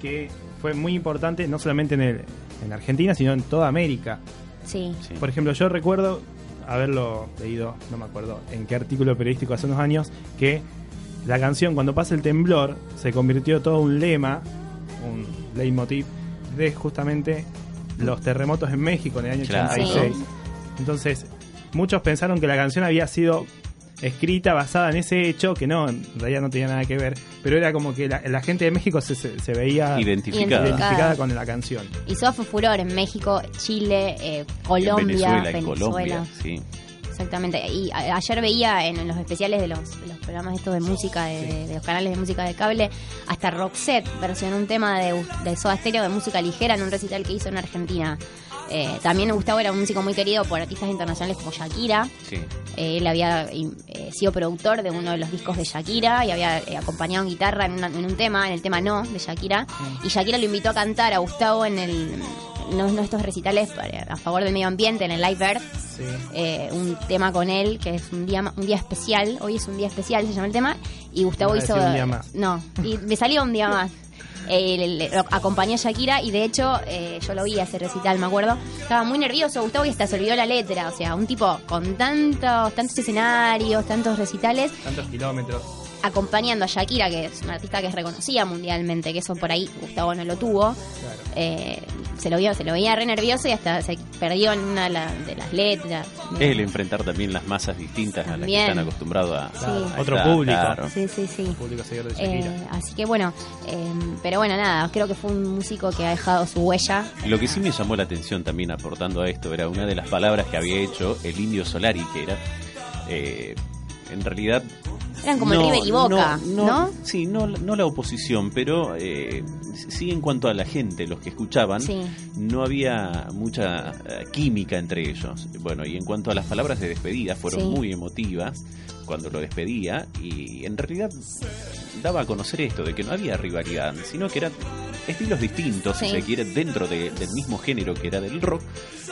que fue muy importante no solamente en, el, en Argentina, sino en toda América. Sí. Por ejemplo, yo recuerdo haberlo leído, no me acuerdo en qué artículo periodístico hace unos años, que la canción Cuando pasa el temblor se convirtió todo un lema, un leitmotiv de justamente los terremotos en México en el año Claro. 86. Sí. Entonces, muchos pensaron que la canción había sido escrita basada en ese hecho, que no, en realidad no tenía nada que ver, pero era como que la, la gente de México se, se- se veía Identificada. identificada con la canción. Y fue furor en México, Chile, eh, en Colombia, Venezuela, en Venezuela. Colombia, sí. Exactamente. Y a- ayer veía en, en los especiales de los, los programas estos de música, de, de- de los canales de música de cable, hasta Roxette versionó un tema de, de Soda Stereo de música ligera en un recital que hizo en Argentina. Eh, también Gustavo era un músico muy querido por artistas internacionales como Shakira. Sí. Eh, él había eh, sido productor de uno de los discos de Shakira y había eh, acompañado en guitarra en, una- en un tema, en el tema No de Shakira. Y Shakira lo invitó a cantar a Gustavo en el en estos recitales a favor del medio ambiente en el Live Earth. Eh, un tema con él que es un día un día especial. Hoy es un día especial, se llama el tema. Y Gustavo No hizo. un día más. No, y me salió un día (laughs) más. Eh, le- a Shakira y de hecho eh, yo lo vi ese recital, me acuerdo. Estaba muy nervioso Gustavo y hasta se olvidó la letra. O sea, un tipo con tantos, tantos escenarios, tantos recitales, Tantos kilómetros. Acompañando a Shakira, que es una artista que es reconocida mundialmente, que eso por ahí Gustavo no lo tuvo. Eh, se lo vio, se lo veía re nervioso y hasta se perdió en una de, la- de las letras. Es el enfrentar también las masas distintas a las que están acostumbrados a, Sí. a Otro estar, público. claro. Sí, sí, sí. Público. Eh, así que bueno, eh, pero bueno, nada, creo que fue un músico que ha dejado su huella. Lo que sí me llamó la atención también aportando a esto era una de las palabras que había hecho el indio Solari, que era eh, en realidad... Eran como el River y Boca, ¿no? Sí, no, no la oposición, pero eh, sí en cuanto a la gente, los que escuchaban, Sí. no había mucha eh, química entre ellos. Bueno, y en cuanto a las palabras de despedida, fueron Sí. muy emotivas. Cuando lo despedía y en realidad daba a conocer esto, de que no había rivalidad, sino que eran estilos distintos, si Sí. se quiere, dentro de- del mismo género que era del rock,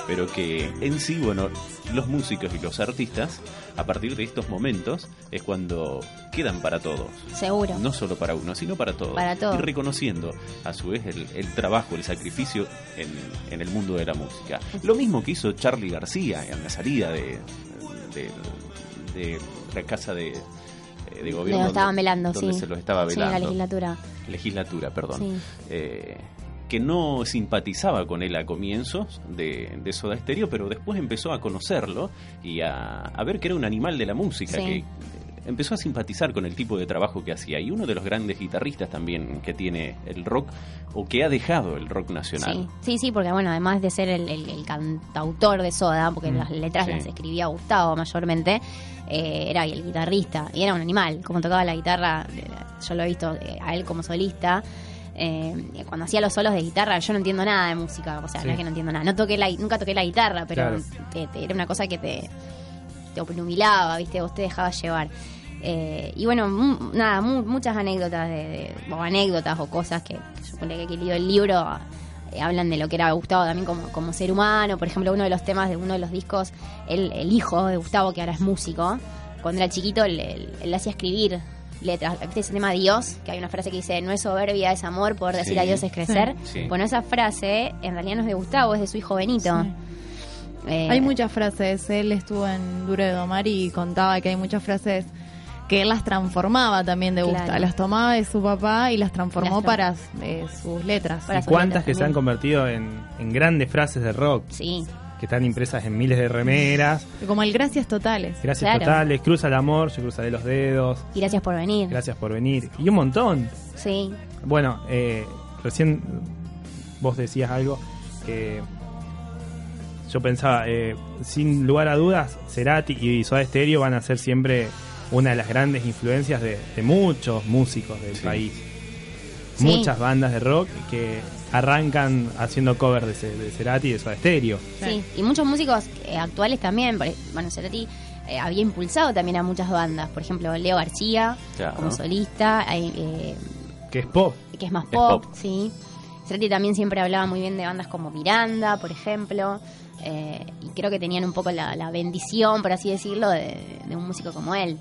pero que en sí, bueno, los músicos y los artistas, a partir de estos momentos, es cuando quedan para todos. Seguro. No solo para uno, sino para todos. Para todos. Y reconociendo, a su vez, el, el trabajo, el sacrificio en, en el mundo de la música. Lo mismo que hizo Charlie García en la salida de, de, de la casa de, eh, de gobierno. Donde- velando, donde sí. se los estaba Sí, velando. la legislatura. Legislatura, perdón. Sí. Eh, que no simpatizaba con él a comienzos de, de Soda Stereo, pero después empezó a conocerlo y a, a ver que era un animal de la música, Sí. que empezó a simpatizar con el tipo de trabajo que hacía. Y uno de los grandes guitarristas también que tiene el rock, o que ha dejado el rock nacional. Sí, sí, sí, porque bueno, además de ser el, el- el cantautor de Soda, porque Mm, las letras sí. las escribía Gustavo mayormente, eh, era el guitarrista y era un animal, como tocaba la guitarra, eh, yo lo he visto eh, a él como solista. eh, cuando hacía los solos de guitarra, yo no entiendo nada de música, o sea, Sí. no es que no entiendo nada, no toqué la, nunca toqué la guitarra, pero Claro. te- te- era una cosa que te, te obnubilaba, ¿viste? Vos te dejabas llevar. Eh, y bueno, nada, mu- muchas anécdotas de, de- o anécdotas o cosas que, que yo ponle que, que leo el libro eh, hablan de lo que era Gustavo también como, como ser humano. Por ejemplo, uno de los temas de uno de los discos, el, el hijo de Gustavo, que ahora es músico, cuando era chiquito, él, él- él hacía escribir letras. ¿Viste ese tema Dios? Que hay una frase que dice, no es soberbia, es amor, poder decir Sí. a Dios es crecer. Sí. Sí. Bueno, esa frase en realidad no es de Gustavo, es de su hijo Benito. Eh, Hay muchas frases. Él estuvo en Duro de Domar y contaba que hay muchas frases que él las transformaba también de gusta. Claro. Las tomaba de su papá y las transformó Las para eh, sus letras. ¿Y cuántas que se han convertido en, en grandes frases de rock? Sí. Que están impresas en miles de remeras. Como el gracias totales. Gracias Claro. totales, cruza el amor, yo cruzaré los dedos. Y gracias por venir. Gracias por venir. Y un montón. Sí. Bueno, eh, recién vos decías algo que yo pensaba, eh, sin lugar a dudas, Cerati y Soda Stereo van a ser siempre una de las grandes influencias de, de muchos músicos del país. Sí. Muchas bandas de rock que arrancan haciendo covers de, de Cerati y de Soda Stereo. Sí, y muchos músicos eh, actuales también. por- Bueno, Cerati eh, había impulsado también a muchas bandas. Por ejemplo, Leo García Claro. como solista, eh, Que es pop. que es más Es pop, pop. sí. Cerati también siempre hablaba muy bien de bandas como Miranda, por ejemplo. Eh, y creo que tenían un poco la, la bendición, por así decirlo, de, de un músico como él.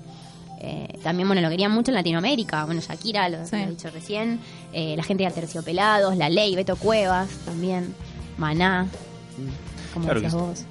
Eh, también, bueno, lo querían mucho en Latinoamérica. Bueno, Shakira, lo, lo he dicho recién. eh, la gente de Terciopelados, La Ley, Beto Cuevas también. Maná, como Claro decías sí. vos.